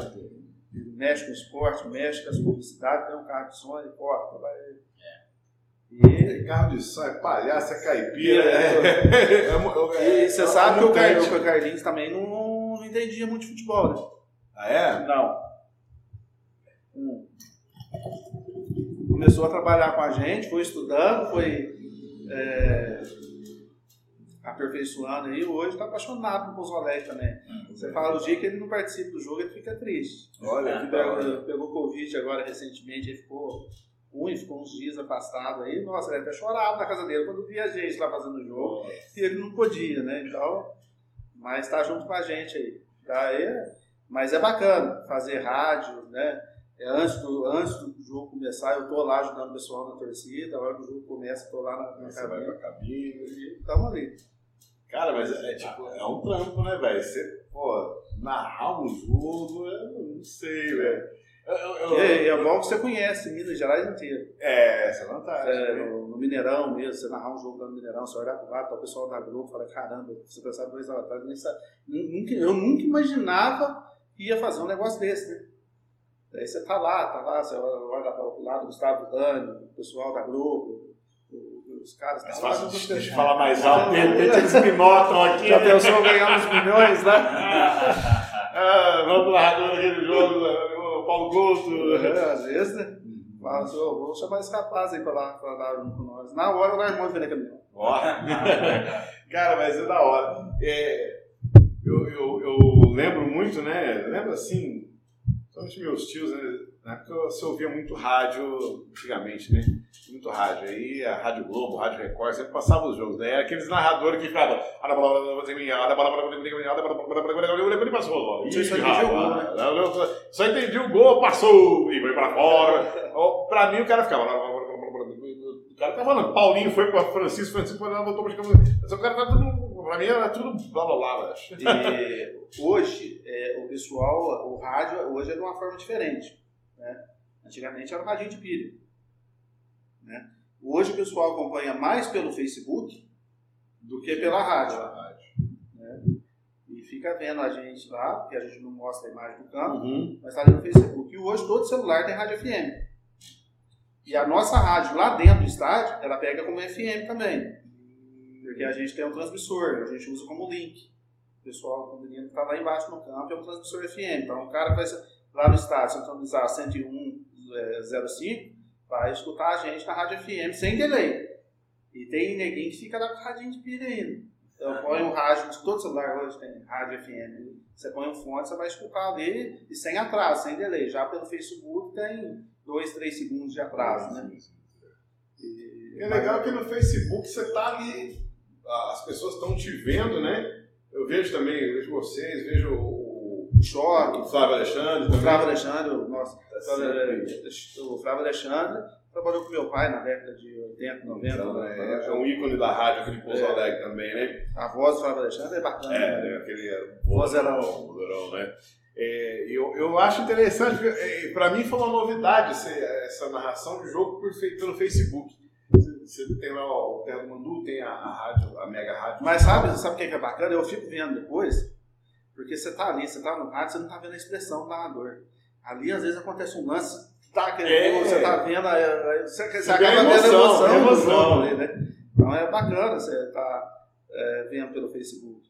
mexe com esporte, mexe com as publicidades, tem um carro de som, ele trabalha. E, É carro de som, é palhaço, é caipira. É, É, mo- é- e você sabe que o, Car- mutante. o Carlinhos também não, não entendia muito de futebol, né? Ah, é? Não. Hum. Começou a trabalhar com a gente, foi estudando, foi é, aperfeiçoando aí. Hoje está apaixonado Pouso Alegre também. Você fala o dia que ele não participa do jogo, ele fica triste. Olha hora. Pegou, pegou Covid agora recentemente, ele ficou ruim, ficou uns dias afastado aí. Nossa, ele até chorava na casa dele quando via a gente lá fazendo o jogo. E ele não podia, né? Então, mas tá junto com a gente aí. Tá? É, mas é bacana fazer rádio, né? É, antes, do, antes do jogo começar, eu tô lá ajudando o pessoal na torcida. A hora que o jogo começa, eu tô lá na, na Você vai cabine. pra cabine. E Tamo ali. Cara, mas é, tipo, é um trampo, né, velho? Você, pô, narrar um jogo, eu não sei, velho. Eu- eu- eu- E é bom que você conhece Minas Gerais inteiro. É, essa é a vantagem. É, né? no, no Mineirão mesmo, você narrar um jogo lá no Mineirão, você olhar pro lado, tá o pessoal da Globo fala, caramba, você pensar dois anos atrás, nem sabe. Nunca- eu nunca imaginava que ia fazer um negócio desse, né? Aí você tá lá, tá lá, você olha para o lado, Gustavo Dani, o pessoal da Globo, os caras Mais tá lá, fácil você- de, de falar mais alto, tem, tem eles me notam aqui. Já né? pensou ganhar uns milhões, né? Ah, vamos lá, daquele jogo, o Paulo Couto. É, às vezes, né? Fala assim, "Ô, vou chamar esse rapaz aí pra lá, pra lá junto com nós. Na hora o Larmão vem caminhão. Ó. Cara, mas é da hora. É, eu, eu, eu lembro muito, né? Lembro assim, principalmente meus tios, né? Na época você ouvia muito rádio antigamente, né? Muito rádio. Aí a Rádio Globo, Rádio Record, sempre passava os jogos. Daí era aqueles narradores que ficavam. Passou. Você só entendia o gol, né? Só entendi o gol, passou e foi pra fora. Pra mim o cara ficava. O cara tá falando, Paulinho foi pra Francisco, Francisco foi lá, voltou pra Chicago. O cara tá tudo. Pra mim era tudo blá blá blá. E hoje, é, o pessoal, o rádio, hoje é de uma forma diferente. Né? Antigamente era o radinho de pilha. Né? Hoje o pessoal acompanha mais pelo Facebook do que pela rádio. Né? E fica vendo a gente lá, porque a gente não mostra a imagem do campo, Uhum. mas está ali no Facebook. E hoje todo celular tem rádio FM. E a nossa rádio lá dentro do estádio, ela pega como FM também. Porque a gente tem um transmissor, a gente usa como link. O pessoal, o menino que está lá embaixo no campo, é um transmissor FM. Então o cara vai lá no estádio sintonizar 101.05, vai escutar a gente na rádio FM sem delay. E tem neguinho que fica lá com radinho de pilha ainda. Então põe um rádio, todo celular hoje tem rádio FM. Você põe um fone, você vai escutar ali e sem atraso, sem delay. Já pelo Facebook tem 2, 3 segundos de atraso, né? E- É legal que no Facebook você tá ali, as pessoas estão te vendo, né? Eu vejo também, eu vejo vocês, vejo o, O choque, o Flávio Alexandre o também. Flávio Alexandre, o nosso, Tá o Flávio Alexandre trabalhou com meu pai na década de 80, 90. Então, é, é um ícone da rádio aqui de Pouso É. Alegre também, né? A voz do Flávio Alexandre é bacana. É, né? né? aquele Vozeirão. vozeirão, né? É, eu, eu acho interessante, porque é, mim foi uma novidade essa narração de jogo por, pelo Facebook. Você tem lá o Terra do Mandu, tem a, a rádio, a mega rádio. Mas sabe, sabe o que é que é bacana? Eu fico vendo depois, porque você tá ali, você tá no rádio, você não tá vendo a expressão do narrador. Ali, às vezes, acontece um lance, tá aquele É. você tá vendo, você, você acaba a vendo a emoção, emoção, a emoção. ali, né? Então é bacana você tá é, vendo pelo Facebook.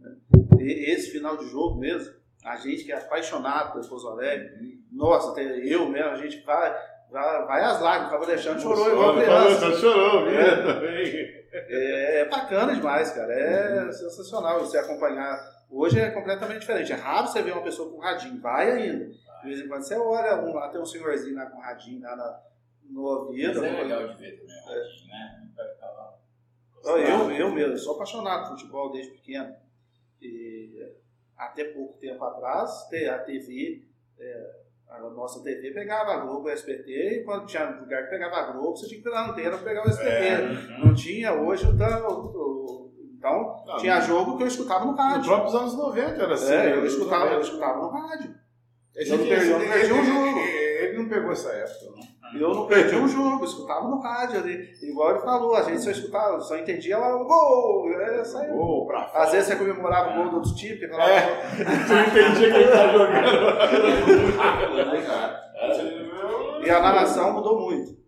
né? E esse final de jogo mesmo, a gente que é apaixonado pelo Pouso Alegre, nossa, tem- eu mesmo, a gente vai, vai, vai às lágrimas, o Fábio Alexandre chorou igual criança. Você chorou, viu? É. Também. É, é bacana demais, cara. É sensacional você acompanhar. Hoje é completamente diferente. É raro você ver uma pessoa com radinho. Vai ainda. De vez em quando você olha, um, lá tem um senhorzinho lá com radinho lá na- no ouvido. Mas é legal de ver também o radinho, né? Vai ficar lá. Eu, eu, mesmo, sou apaixonado por futebol desde pequeno. E até pouco tempo atrás, a TV, é, a nossa TV pegava a Globo, o SBT, e quando tinha lugar que pegava a Globo, você tinha que ir na antena para pegar o SBT. É. Uhum. Não tinha hoje o, da- o- o- então Não, tinha jogo que eu escutava no Nos rádio. próprios anos 90 era assim. É, eu Nos escutava, eu 90. escutava no rádio. Eu não perdi- um ele- jogo. Ele Ele não pegou essa época, não. Eu não perdi o jogo, escutava no rádio ali. Igual ele falou, a gente só escutava, só entendia lá o gol. É, saiu. Gol pra fora. Às vezes você comemorava o gol do outro time, falava, É. Tu não entendia que ele tá jogando. E a narração mudou muito.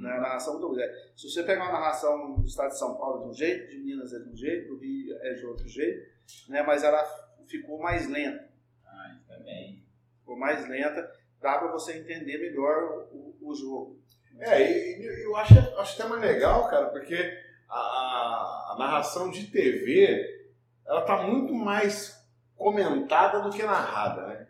Né? A narração mudou muito. É, Se você pegar uma narração do estado de São Paulo de um jeito, de Minas é de um jeito, do Rio é de outro jeito, né? mas ela ficou mais lenta. Ah, também. Ficou mais lenta, dá para você entender melhor o, o jogo. É, e, e eu acho, acho até mais legal, cara, porque a, a- narração de TV, ela tá muito mais comentada do que narrada, né?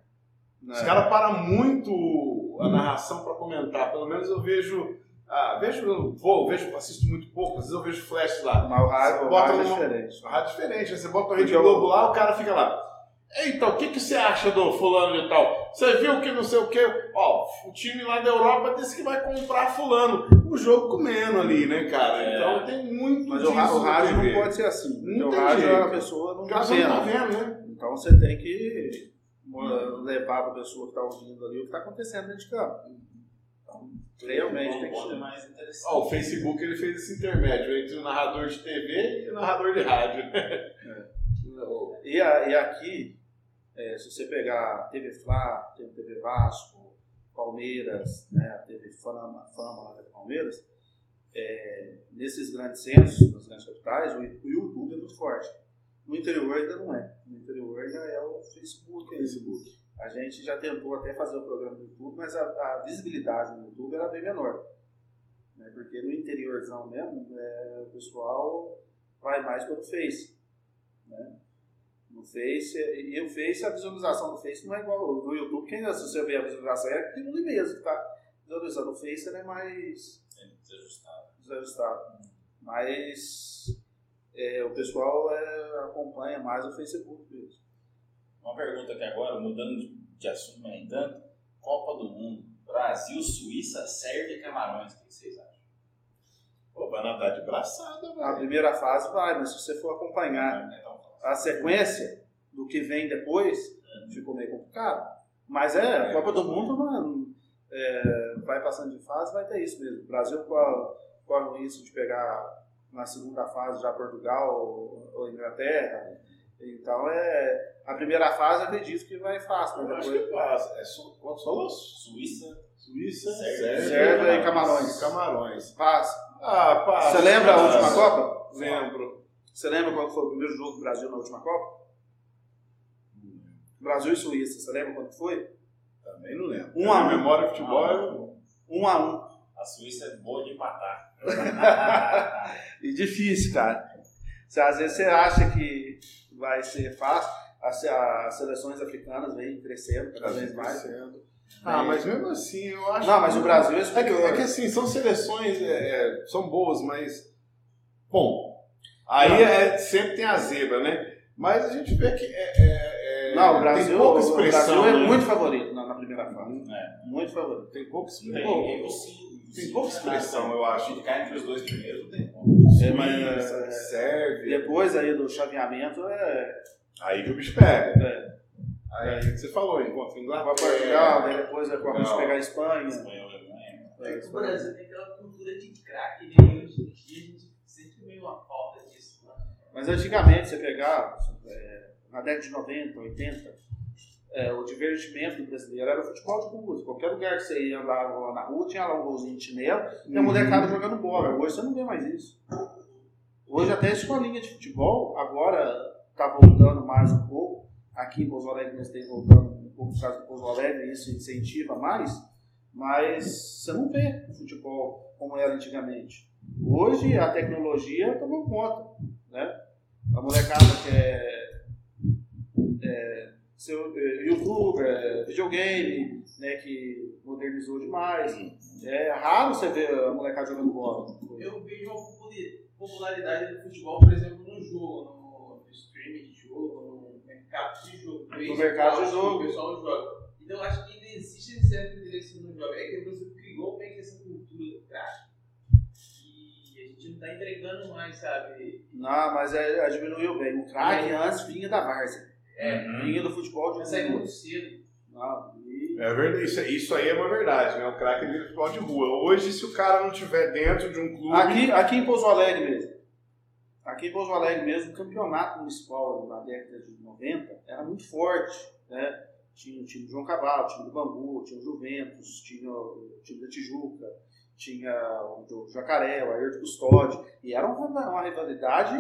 Né? Os caras param muito a narração para comentar. Pelo menos eu vejo. Ah, vejo, eu vou, vejo, assisto muito pouco, às vezes eu vejo flash lá. Mas o rádio, Você o bota rádio é no- diferente. A rádio é diferente, você bota o Rede Globo lá, o cara fica lá. Eita, o que, que você acha do fulano e tal? Você viu que não sei o que? Ó, o time lá da Europa disse que vai comprar fulano. O jogo comendo ali, né, cara? É. Então tem muito Mas disso o, ra- o rádio não pode ser assim. Não o rádio jeito. a pessoa não tá você não tá vendo. vendo, né? Então você tem que levar para a pessoa que está ouvindo ali o que está acontecendo dentro de campo. Então, realmente tem que é ser. mais interessante. Ó, o Facebook ele fez esse intermédio entre o narrador de TV e o narrador de rádio. E, a- e aqui, é, se você pegar TV a TV Vasco, Palmeiras, né, a TV Fama, Fama lá da Palmeiras, é, nesses grandes centros, nas grandes capitais, o, o YouTube é muito forte. No interior ainda não é. No interior ainda é o Facebook. ainda. Facebook. A gente já tentou até fazer o programa no YouTube, mas a, a visibilidade no YouTube era bem menor. Né? Porque no interiorzão mesmo, é, o pessoal vai mais pelo Face. Né? No Face, e o Face, a visualização do Face não é igual ao do YouTube. Quem, se você ver a visualização, é aquilo ali mesmo que está visualizando. O Face ele é mais É desajustado. desajustado. Mas é, o pessoal é, acompanha mais o Facebook mesmo. Uma pergunta aqui agora, mudando de, assunto, tanto. Copa do Mundo, Brasil, Suíça, Sérvia e Camarões. O que vocês acham? Pô, vai nadar de braçada, A velho. primeira fase vai, mas se você for acompanhar é tão fácil. A sequência do que vem depois, ficou meio complicado. Mas é, a Copa do Mundo mano, é, vai passando de fase, vai ter isso mesmo. O Brasil corre, corre o risco de pegar na segunda fase já Portugal ou, ou Inglaterra. Então é. A primeira fase eu acredito que vai fácil, Eu mas acho depois. que passa. É só, quantos falou? Suíça, Suíça, Sérvia, e Camarões. Camarões. Passa. Ah, passa. Você lembra a última Copa? Lembro. Você lembra qual foi o primeiro jogo do Brasil na última Copa? Brasil e Suíça. Você lembra quando foi? Também não lembro. Um a um. Memória de futebol é... Um a um. a Suíça é boa de empatar. E difícil, cara. Se, às vezes você acha que vai ser fácil, as, as seleções africanas vêm crescendo cada vez mais. crescendo. Ah, mas mesmo assim, eu acho Não, mas que- o Brasil é É que, é que assim, são seleções, é, é, são boas, mas. Bom, aí é, sempre tem a zebra, né? Mas a gente vê que. É, é, é, Não, o Brasil, tem pouca o expressão. Brasil é né? muito favorito na, na primeira fase. É. Muito favorito. Tem pouca Tem, expressão. é impossível. Tem pouca expressão, eu acho. Ficar entre os dois primeiros não tem como. É, mas, é, Sérvia. Depois aí do chaveamento é, Aí que o bicho pega. é Aí que você falou, vai Inglaterra. Portugal, daí depois é corre de Não. pegar a Espanha. Espanhol, Alemanha. É, O Brasil tem aquela cultura de craque, né? E hoje em dia a gente sente meio uma falta. Né? Mas antigamente, você pegar, é, na década de 90, 80, é, o divertimento do brasileiro era o futebol de rua. Qualquer lugar que você ia lá na rua, tinha lá um golzinho de chinelo e a molecada jogando bola. Hoje você não vê mais isso. Hoje até a escolinha de futebol, agora está voltando mais um pouco. Aqui em Pouso Alegre nós estamos voltando um pouco por causa do Pouso Alegre, isso incentiva mais. Mas você não vê o futebol como era antigamente. Hoje a tecnologia tomou conta. Né? A molecada que é, é seu, é, youtuber, é, videogame, né, que modernizou demais. É raro você ver a molecada jogando bola. Eu vejo uma populi- popularidade do futebol, por exemplo, no jogo, no, streaming de jogo, no mercado de jogo. No mercado de jogo. O pessoal joga. Então eu acho que ainda existe um certo interesse no jogo. É que o Brasil criou meio que tá entregando mais, sabe? Não, mas é, é, diminuiu bem. O craque antes vinha da várzea. É, Uhum. Vinha do futebol de sai rua. muito cedo. Não, e É verdade, isso, isso aí é uma verdade, né? O craque vira futebol de rua. Hoje, se o cara não tiver dentro de um clube. Aqui, aqui em Pouso Alegre mesmo. Aqui em Pouso Alegre mesmo, o campeonato municipal na década de 90 era muito forte. Né? Tinha o time do João Cavalo, o time do Bambu, tinha o Juventus, tinha o time da Tijuca, tinha o do Jacaré, o Ayrton Custódio. E era uma, uma rivalidade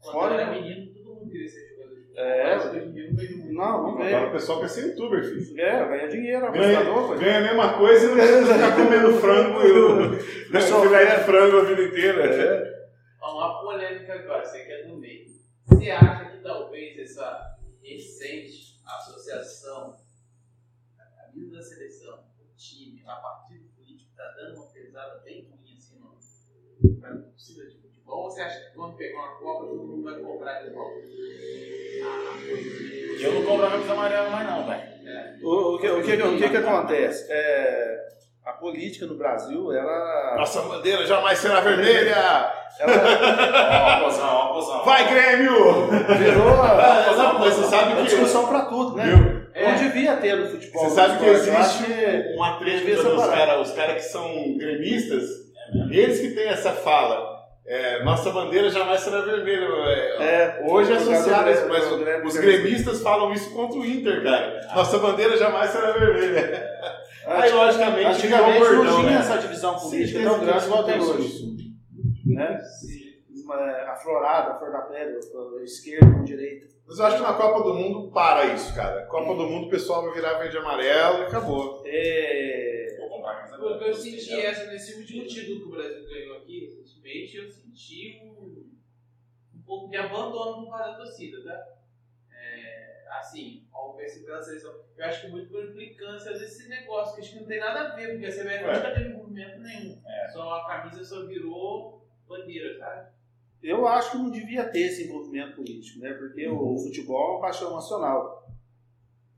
Quando fora. era menino, todo mundo queria ser jogador de futebol. É. Mas hoje em dia eu não vejo muito. Não, não Agora o veio. pessoal quer ser youtuber, filho. É, ganha dinheiro, Ganha, apostador, pô. ganha a mesma coisa e não ficar comendo frango e o Só filé de frango a vida inteira. É. Ó, uma polêmica agora, você que é do meio. Você acha que talvez essa recente associação da camisa da seleção, o time, a partido político, está dando uma pesada bem ruim assim no, pra torcida de futebol? Ou você acha que quando pegar uma Copa todo mundo vai cobrar de volta? Eu não compro a camisa amarela mais não, velho. O, o que, o, que, o que que acontece? É, a política no Brasil, ela... Nossa bandeira jamais será vermelha! ela Ó, posão, ó, posão. Vai, Grêmio! virou a, não, mas você sabe que. discussão para tudo, né? Viu? Não devia ter no futebol. Você sabe que existe que- uma treta dos caras os cara que são gremistas, eles que têm essa fala. É, nossa bandeira jamais será vermelha. é, É, Hoje é associado isso, mas os gremistas falam isso contra o Inter, cara. Nossa bandeira jamais será vermelha. Aí, logicamente, Antigamente não tinha né? essa divisão política Certeza tão grande que igual tem hoje. Né? Aflorada, a flor da pele, esquerda com direita. Mas eu acho que na Copa do Mundo para isso, cara. Copa do Mundo o pessoal vai virar verde e amarelo e acabou. É, Vou comprar a camisa Porque eu senti essa nesse último título que o Brasil ganhou aqui, recentemente, eu senti um, um pouco de abandono por parte da torcida, tá? É, assim, ao ver se pela seleção. Eu acho que muito por implicância desse negócio, que acho que não tem nada a ver, porque a CBF É. nunca teve movimento nenhum. É. Só a camisa só virou bandeira, sabe? Eu acho que não devia ter esse envolvimento político, né? Porque o futebol é uma paixão nacional.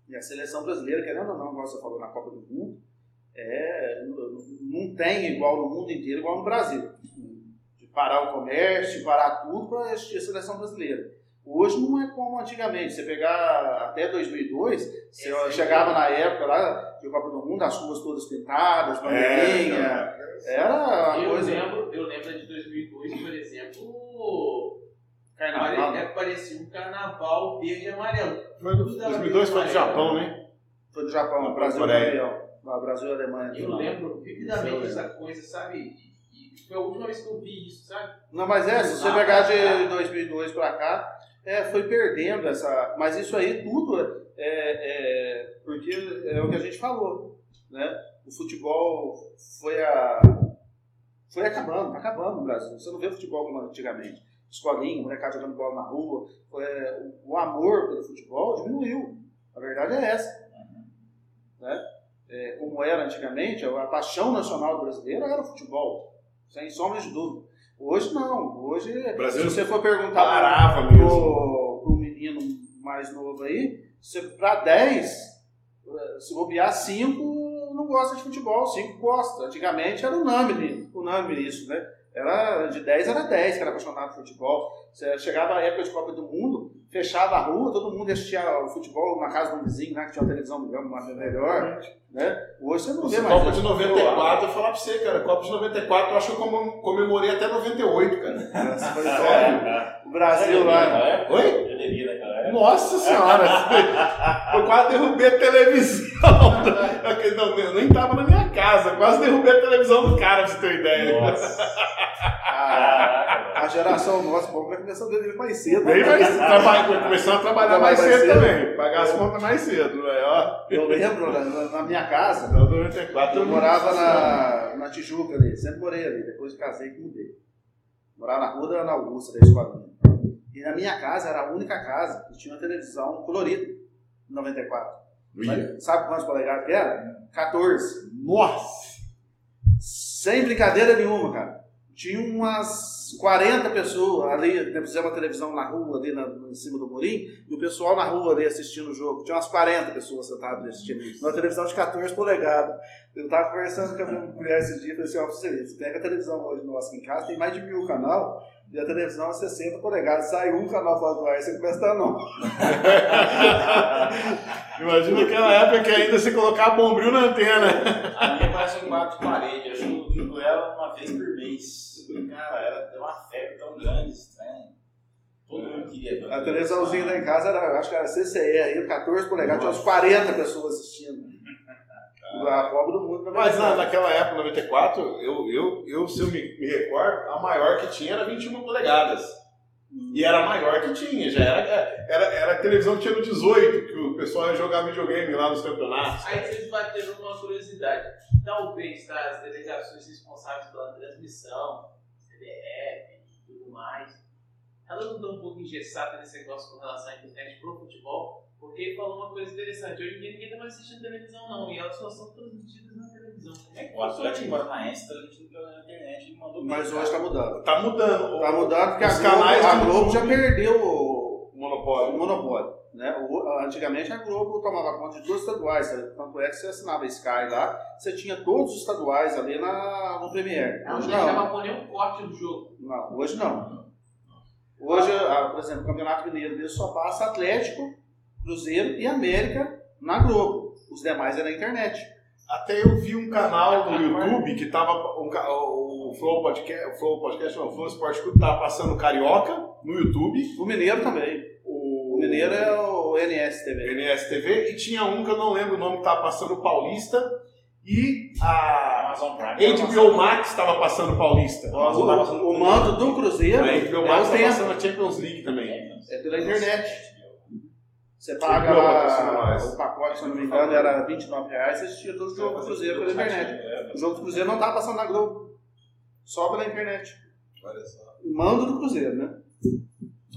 E a seleção brasileira, querendo ou não, como você falou na Copa do Mundo, é, não- tem igual no mundo inteiro, igual no Brasil. De parar o comércio, de parar tudo para assistir a seleção brasileira. Hoje não é como antigamente. Você pegar até 2002, você Esse chegava na época lá de Copa do Mundo, as ruas todas pintadas, bandeirinha. Era uma eu, coisa. lembro, eu lembro de 2002, por exemplo, Carnaval. pare- é, parecia um carnaval verde e amarelo. Foi do- 2002 foi do Japão, né? Foi do Japão, Foi Brasil Coreia. campeão. Brasil e Alemanha. Eu lembro vividamente Eu dessa coisa, sabe? E, foi a última vez que eu vi isso, sabe? Não, mas é, se você Ah, pegar de 2002 pra cá, é, foi perdendo essa. Mas isso aí tudo é, é porque é o que a gente falou, né? O futebol foi a foi acabando, tá acabando no Brasil. Você não vê futebol como antigamente. Escolinha, molecada jogando bola na rua. É, o, o amor pelo futebol diminuiu. A verdade é essa. Né? É, como era antigamente, a paixão nacional brasileira era o futebol. Sem sombra de dúvida. Hoje não. Hoje, O Brasil se você for perguntar pro, pro menino mais novo aí, pra 10, eh, se bobear 5, não gosta de futebol, 5 gosta. Antigamente era unânime, unânime isso, né? Era, de 10 era 10 que era apaixonado por futebol. Você chegava a época de Copa do Mundo, fechava a rua, todo mundo assistia o futebol na casa do vizinho, né, que tinha uma televisão melhor. Né? Hoje você não vê mais. Copa isso. de 94, eu falar pra você, cara. Copa de 94, eu acho que eu comem- comemorei até 98, cara. Foi só O Brasil lá. Oi? Eu bebi naquela época. Nossa senhora! eu quase derrubei a televisão. Eu não, eu nem tava na minha casa, quase derrubei a televisão do cara, pra você ter ideia. Nossa. A, Caraca, a geração nossa, bom, vai começar a mais cedo. Bem mais trabalho, começando a trabalhar mais Trabalhar cedo mais cedo. também. Pagar as contas mais cedo, né? Ó, Eu lembro, na, na- na minha casa, Então, 94, eu morava na, na Tijuca ali, sempre morei ali, depois casei e mudei. Morava na rua da Ana Augusta, da escolinha. E na minha casa era a única casa que tinha uma televisão colorida, em 94. Mas sabe quantos polegadas que era? 14. Nossa! Sem brincadeira nenhuma, cara. Tinha umas 40 pessoas ali, fizemos uma televisão na rua, ali na, em cima do murim, e o pessoal na rua ali assistindo o jogo. Tinha umas 40 pessoas sentadas assistindo. Uma televisão de 14 polegadas. Eu tava conversando com a minha mulher esse dia, falei assim, ó, você pega a televisão hoje nossa aqui em casa, tem mais de mil canal, E a televisão é 60 polegadas, sai um canal fora do ar, você começa a não. Imagina aquela época que ainda você colocar bombril na antena. A minha parece um quarto de parede, eu ligo ela uma vez por mês. Cara, ela deu uma febre tão grande, estranha. Todo mundo queria. A televisãozinha lá em casa, era, acho que era CCE aí, 14 polegadas, tinha uns 40 pessoas assistindo. A Copa do Mundo. Mas na, naquela época, 94, eu, eu, eu, se eu me, me recordo, a maior que tinha era 21 polegadas. E era a maior que tinha, já era, era, era a televisão que tinha no 18, que o pessoal ia jogar videogame lá nos campeonatos. Aí vocês bateram uma curiosidade. Talvez tá, as delegações responsáveis pela transmissão, CBF e tudo mais, elas não estão um pouco engessadas nesse negócio com relação à internet pro futebol, porque ele falou uma coisa interessante. Hoje em dia ninguém está mais assistindo televisão, não, e elas só são transmitidas na televisão. É que O Atlético? Paranaense transmitido pela internet e mandou Mas hoje está cara. mudando. Tá mudando. Tá mudando porque Os a Globo, canais a Globo já perdeu o, monopólio. o monopólio. Né? O- antigamente a Globo tomava conta de os estaduais, né? tanto é que você assinava Sky lá, você tinha todos os estaduais ali na, no Premiere. Ela não Hoje deixava não. pôr nenhum corte do jogo. não. Hoje não. Hoje, ah, por exemplo, o Campeonato Mineiro dele só passa Atlético, Cruzeiro e América na Globo. Os demais é na internet. Até eu vi um canal no YouTube que tava. Um, o Flow Podcast, o Flow Podcast, não, o Flow Sport Clube tava passando Carioca no YouTube. O Mineiro também. O O Mineiro é o NSTV. NSTV. E tinha um que eu não lembro o nome que tava passando o Paulista. E a Amazon Prime. HBO Max estava passando o Paulista. O, passando o mando do Cruzeiro A é HBO o Max tá tempo. passando a Champions League também. É pela internet. Você paga lá, o pacote, se eu não me engano, era 29 reais, você assistia todo o jogo do Cruzeiro pela internet. O jogo do Cruzeiro não estava passando na Globo, só pela internet. Olha só. Mando do Cruzeiro, né?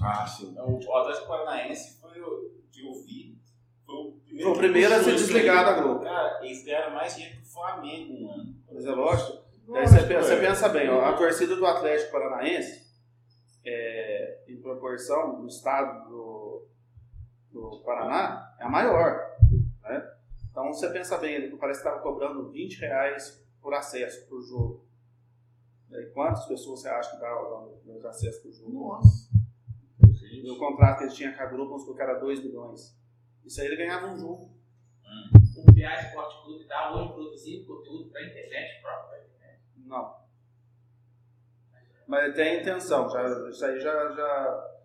Ah, sim. O Atlético Paranaense foi o que eu vi. Foi o primeiro, Foi o primeiro a ser desligado aí. da Globo. Cara, eles ganharam mais dinheiro que o Flamengo, mano. Mas é lógico. Daí Lógico, você, pensa, é. você pensa bem, ó, a torcida do Atlético Paranaense, é, em proporção do estado do, do Paraná, é a maior. Né? Então você pensa bem, ele parece que estava cobrando 20 reais por acesso por jogo. Daí, quantas pessoas você acha que dava nos acesso por jogo? Nossa. E o contrato que ele tinha com a supor que era 2 milhões. Isso aí ele ganhava um jogo. O PA Esporte Clube está hoje produzindo conteúdo para a internet própria. Né? Não. Mas ele tem a intenção, já, isso aí já, já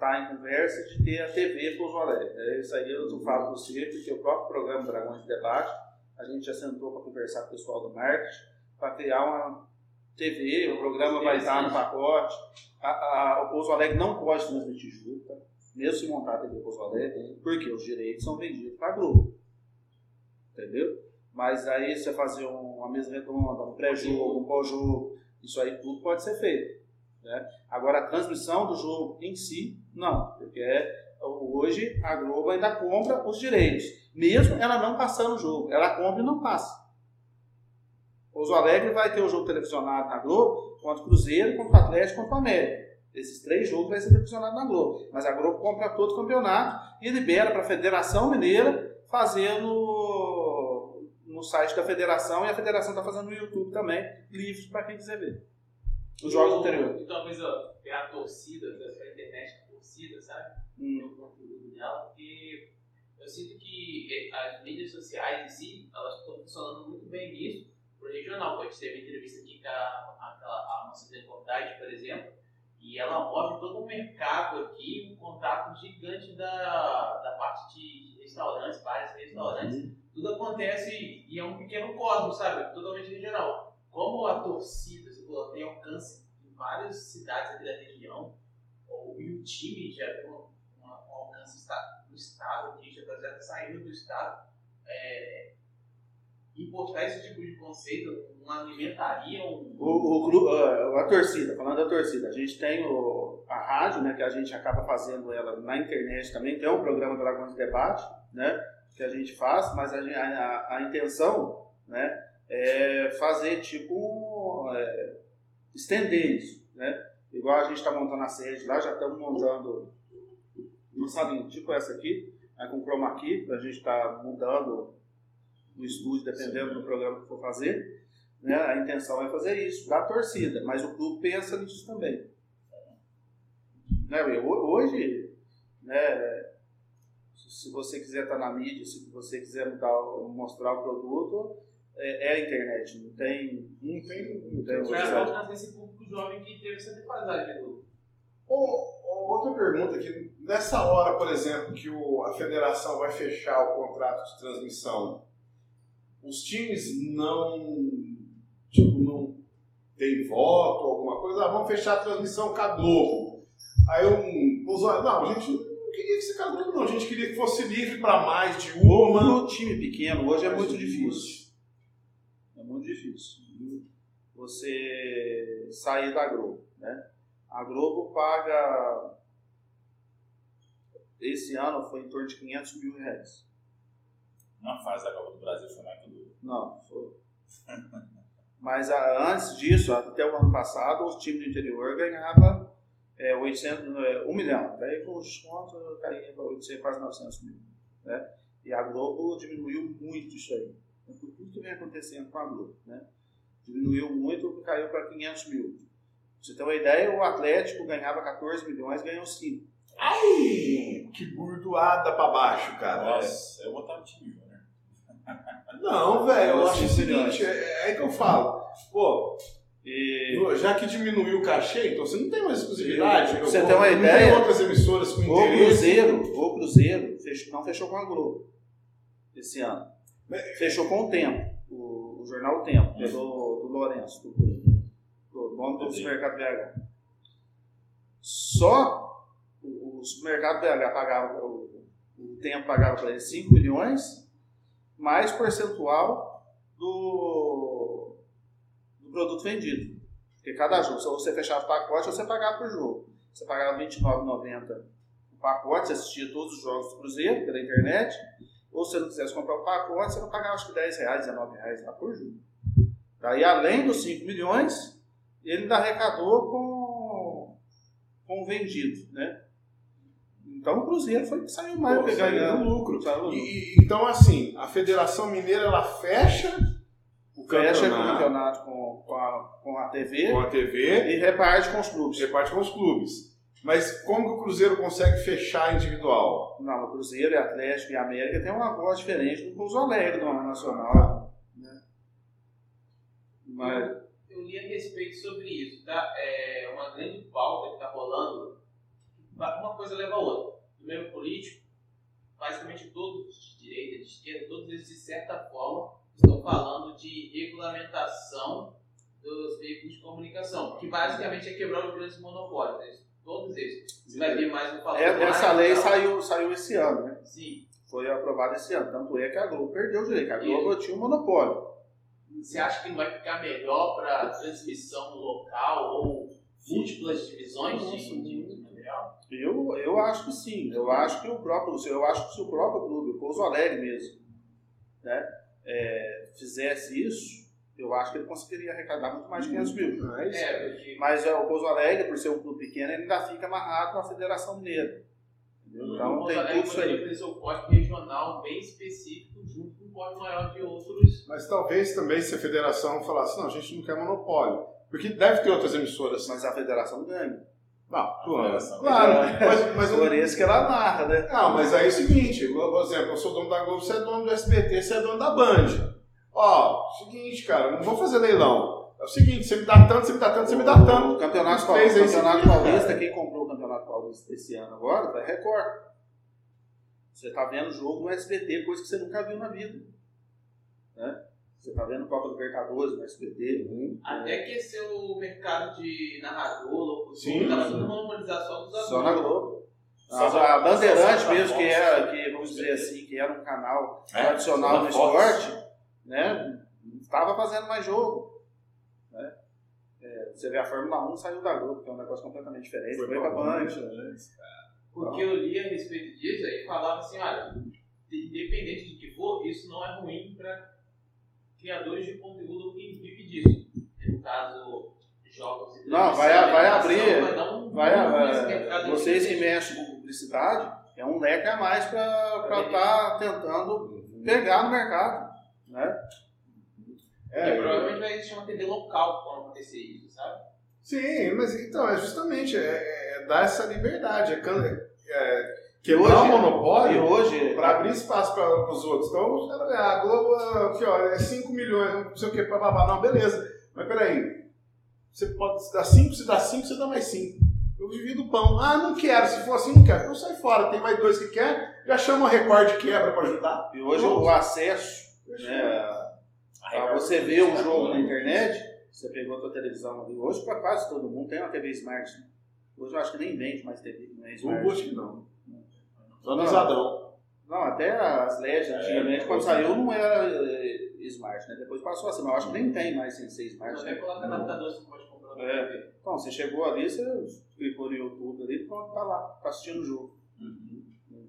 tá em conversa de ter a TV Pouso Alegre. É, Isso aí eu não falo para você, porque o próprio programa Dragões de Debate, a gente já sentou para conversar com o pessoal do marketing, para criar uma TV, o programa vai estar no pacote. A, a- o Pouso Alegre não pode transmitir jogo, mesmo se montar a TV Pouso Alegre, porque os direitos são vendidos para a Globo. Entendeu? Mas aí você fazer um- uma mesa redonda, um pré-jogo, um pós-jogo, isso aí tudo pode ser feito. Né? Agora, a transmissão do jogo em si, não, porque hoje a Globo ainda compra os direitos, mesmo ela não passando o jogo, ela compra e não passa. Pouso Alegre vai ter o jogo televisionado na Globo contra o Cruzeiro, contra o Atlético, contra o América. Esses três jogos vai ser televisionado na Globo. Mas a Globo compra todo o campeonato e libera para a Federação Mineira fazer no, site da Federação e a Federação está fazendo no YouTube também, livre para quem quiser ver. Os jogos anteriores. E talvez ter a torcida, a internet a torcida, sabe? Hum. o conteúdo dela, porque eu sinto que eh, as mídias sociais em si, elas estão funcionando muito bem nisso, pro regional. A gente teve entrevista aqui com a, aquela- a nossa reportagem, por exemplo, e ela move todo o mercado aqui, um contato gigante da, da parte de restaurantes, bares restaurantes. Tudo acontece e é um pequeno cosmos, sabe? Totalmente regional. Como a torcida, se falou, tem alcance em várias cidades aqui da região, e o time já tem um, alcance no estado, aqui, já está saindo do estado, é, importar esse tipo de conceito não alimentaria um. O, o a torcida, falando da torcida, a gente tem o, a rádio, né, que a gente acaba fazendo ela na internet também, tem um programa Dragões de Debate, né, que a gente faz, mas a, a, a intenção, né, é fazer tipo, é, estender isso, né, igual a gente está montando a sede lá, já estamos montando uma salinha tipo essa aqui, né, com chroma key, a gente está mudando o estúdio, dependendo do programa que for fazer, né? A intenção é fazer isso, da torcida, mas o clube pensa nisso também. Né? Hoje, né, se você quiser estar na mídia, se você quiser mudar, mostrar o produto, é, é a internet, não tem. Não tem. Não tem Mas outra- falta esse público jovem que teve essa defasagem do. Ô, ô, outra pergunta aqui. Nessa hora, por exemplo, que o- a federação vai fechar o contrato de transmissão, os times não. Tipo, não tem voto, alguma coisa, ah, vamos fechar a transmissão com a Globo. Aí um. os- Não, a gente não queria que fosse com a Globo, não. A gente queria que fosse livre para mais de uma. No time pequeno, hoje é muito difícil. Difícil. Você sair da Globo, né? A Globo paga. Esse ano foi em torno de 500 mil reais. Uma fase da Copa do Brasil foi mais que duro. Não, foi. Mas ah, antes disso, até o ano passado, os times do interior ganhavam é, 800, é, 1 milhão. Daí com os descontos caía para 800, quase 900 mil. Né? E a Globo diminuiu muito isso aí. Então, tudo que vem acontecendo com a Globo. Né? Diminuiu muito, caiu para 500 mil. Pra você ter uma ideia, o Atlético ganhava 14 milhões, ganhou 5. Ai, que burdoada pra baixo, cara. Nossa, eu botava o time Júnior. Não, velho, eu acho o seguinte, é, é aí que eu falo. Pô, E já que diminuiu o cachê, então você não tem mais exclusividade. Pra você Eu- ter uma não ideia, tem outras emissoras com o interesse. Cruzeiro, o Cruzeiro fechou- não fechou com a Globo esse ano. Fechou com o Tempo, o, o jornal O Tempo, do, do Lourenço, do, do dono do supermercado BH. Só o, o supermercado BH pagava, o, o Tempo pagava para ele 5 milhões, mais percentual do, do produto vendido. Porque cada jogo, se você fechava o pacote, você pagava por jogo. Você pagava R$ 29,90 o pacote, você assistia todos os jogos do Cruzeiro pela internet. Ou se você não quisesse comprar o pacote, você não pagava acho que 10 reais, 19 reais lá por jogo. Daí, além dos 5 milhões, ele ainda arrecadou com, com o vendido, né? Então o Cruzeiro foi que saiu mais Pô, saiu ganhando lucro. Saiu E- lucro. então, assim, a Federação Mineira ela fecha o Fecha o campeonato campeonato com, com, a, com a TV com a TV e reparte com os clubes. reparte com os clubes. Mas como que o Cruzeiro consegue fechar individual? Não, o Cruzeiro e Atlético e América tem uma voz diferente do Pouso Alegre, do Nacional. Né? Mas, Eu li a respeito sobre isso, tá? É uma grande pauta que está rolando. Uma coisa leva a outra. No meio político, basicamente todos de direita, de esquerda, todos eles de certa forma estão falando de regulamentação dos veículos de comunicação, que basicamente é quebrar os grandes monopólios. né? Todos eles. Você vai ver mais no falando. é- essa lei saiu, saiu esse ano, né? Sim. Foi aprovada esse ano. Tanto é que a Globo perdeu o direito. A Globo tinha um monopólio. Você acha que não vai ficar melhor para transmissão local ou múltiplas divisões Nossa, de, de, de material? Eu, eu acho que sim. Eu acho que o próprio, eu acho que se o próprio clube, o Pouso Alegre mesmo, né, é, fizesse isso, eu acho que ele conseguiria arrecadar muito mais de 500 mil. Mas, É, Mas é, o Pouso Alegre, por ser um clube pequeno, ele ainda fica amarrado na Federação Mineira. Entendeu? Então o tem tudo isso aí. ter seu código regional bem específico junto com um código maior de outros. mas talvez também se a federação falasse, não, a gente não quer monopólio. Porque deve ter outras emissoras. Mas a federação ganha. Não, claro. mas, mas Por isso que ela amarra, né? Não, mas aí é o seguinte, por exemplo, eu sou dono da Globo, você é dono do SBT, você é dono da Band. Ó, seguinte, cara, não vou fazer leilão. É o seguinte, você me dá tanto, você me dá tanto, você me dá O tanto. Campeonato, Os Paulista, Campeonato Paulista, quem comprou o Campeonato Paulista esse ano agora, vai Record. Você tá vendo jogo no SBT, coisa que você nunca viu na vida. Né? Você tá vendo Copa Libertadores no SBT. Até que esse o mercado de narrador, Sim, tava tudo só dos Só na Globo. Só A, a Bandeirante mesmo, que era, que, vamos dizer assim, que era um canal É, tradicional no esporte, né? Estava fazendo mais jogo. Né? É, você vê a Fórmula 1 saiu da Globo, que é um negócio completamente diferente, foi, pra Band. Porque eu li a respeito disso aí falava assim, olha, independente de que for, isso não é ruim para criadores de conteúdo ou quem vive disso. No caso, jogos e Não, vai- vai abrir- vai um Vai, um é, mercado vocês que mexem com publicidade, é um leque a mais para Pra estar tentando pegar no mercado. Né? Porque É, provavelmente vai existir uma TV local quando acontecer isso, sabe? Sim, mas então, é justamente é, é dar essa liberdade, é, é, E quebrar o hoje- monopólio. Hoje, Para abrir espaço para os outros. Então, caras, ah, a Globo aqui, ó, é 5 milhões, não sei o que, papapá. Não, beleza. Mas peraí, você pode dar 5, se dá 5, você dá mais 5. Eu divido o pão. Ah, não quero. Se for assim, não quero. Então sai fora. Tem mais dois que quer, já chama a Record de quebra para ajudar. e hoje o acesso né, Pra você ver o jogo na internet, você pegou a tua televisão ali. Hoje, para quase todo mundo tem uma TV Smart. né? Hoje eu acho que nem vende mais TV, não é Smart. Não acho que não. Só no Zadão. Não, até as LEDs antigamente, quando saiu, não era eh, Smart, né? Depois passou assim, mas eu acho que nem tem mais sem ser Smart. Até coloca na adaptador, você pode comprar É. Então, você chegou ali, você clicou no YouTube ali, pronto, tá lá, tá assistindo o jogo. Uhum.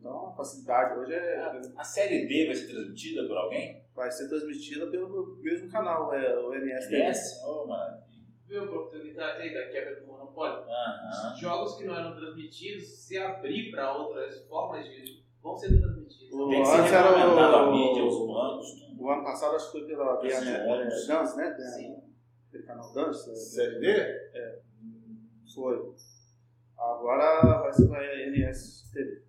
Então, a facilidade hoje é, A série B vai ser transmitida por alguém? vai ser transmitida pelo mesmo canal, é o MSTV. Yes? Oh, maravilha. Viu a oportunidade aí da quebra do monopólio? Aham. Jogos que não eram transmitidos, se abrir para outras formas de. vão ser transmitidos. O- Tem que ser Antes era o- regulamentado a mídia, os bancos, tudo. O ano passado acho que foi pela ônibus. é, Dance, né? Sim. Aquele canal Dance. né? Série D? Foi. Agora vai ser pra NSTV.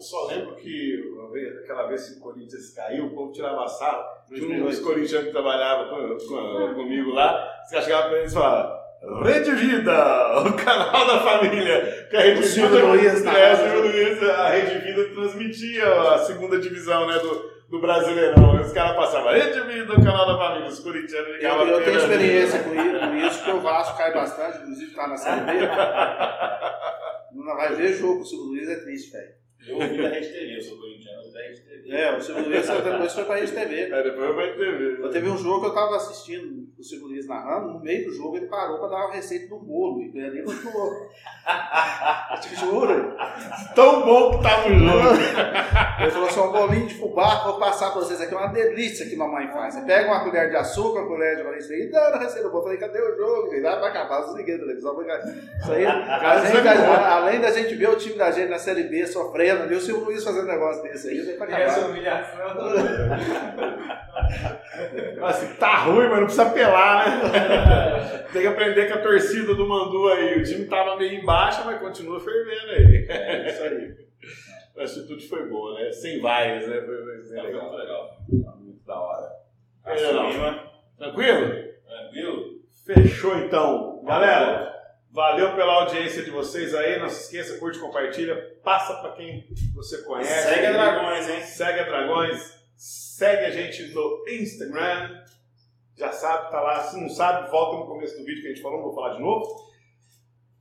Eu só lembro que uma vez, aquela vez que o Corinthians caiu, o povo tirava sarro. Tinha um 2008. dos corintianos que trabalhava com- com- comigo lá, os caras chegavam pra eles e falavam Rede Vida, o canal da família. Que a Rede O Silvio Vida, Luiz é. Silvio Luiz, a Rede Vida transmitia a segunda divisão né, do, do Brasileirão. E os caras passavam Rede Vida, o canal da família. Os corintianos Eu, ligavam eu a tenho experiência com isso, porque o Vasco cai bastante, inclusive tá na Série B. Não vai ver jogo, o Silvio Luiz é triste, velho. Eu ouvi da Rede TV, eu sou corintiano, eu da Rede TV. É, o Silvio Luiz depois foi pra Rede TV. Aí depois vai ter. Eu teve um jogo que eu tava assistindo, o Silvio Luiz narrando, no meio do jogo ele parou pra dar uma receita do bolo, e ali continuou. Eu te juro. Tão bom que tava o jogo. Ele falou assim, um bolinho de fubá, vou passar pra vocês aqui, é uma delícia que mamãe faz. Você pega uma colher de açúcar, uma colher de farinha, e dá na receita do bolo. Eu falei, cadê o jogo? Ele vai acabar, desliguei a televisão. Isso aí, a gente, a- além da gente ver o time da gente na Série B sofrendo ali, o Silvio Luiz fazendo um negócio desse aí, vai Tem essa acabar. humilhação. Assim, tá ruim, mas não precisa apelar, né? Tem que aprender com a torcida do Mandu aí. O time tava meio embaixo, mas continua fervendo aí. É isso aí. A atitude foi boa, né? Sem vaias, né? Foi, foi, foi legal. legal, legal. Muito da hora. A É, não. Lima, Tranquilo? tranquilo? Fechou então. Galera, valeu pela audiência de vocês aí. Não se esqueça, curte, compartilha. Passa pra quem você conhece. Segue a Dragões, hein? Segue a Dragões. Segue a gente no Instagram. Já sabe, tá lá. Se não sabe, volta no começo do vídeo que a gente falou, não vou falar de novo.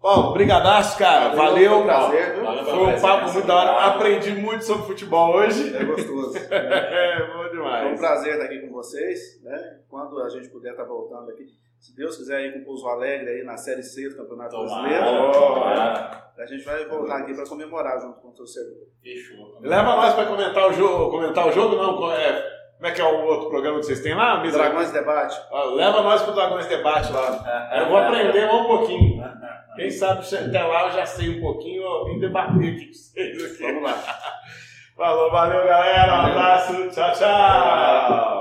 Ó, brigadaço, cara. Valeu. Foi um prazer? Valeu. Foi um papo muito da hora. Aprendi muito sobre futebol hoje. É gostoso. É, bom Foi um demais. prazer estar aqui com vocês, né? Quando a gente puder estar voltando aqui, se Deus quiser ir com o Pouso Alegre aí na Série C do Campeonato Brasileiro, Tomara, tomara. a gente vai voltar aqui para comemorar junto com o torcedor. Fechou. Leva nós pra comentar o jogo. Comentar o jogo, não. é, como é que é o outro programa que vocês têm lá? Mesa? Dragões Debate. Ó, leva nós pro Dragões Debate lá. Eu vou aprender um pouquinho. Quem sabe se até lá eu já sei um pouquinho, eu vim debater aqui com vocês aqui. Vamos lá. Falou, valeu galera, um abraço, tchau, tchau.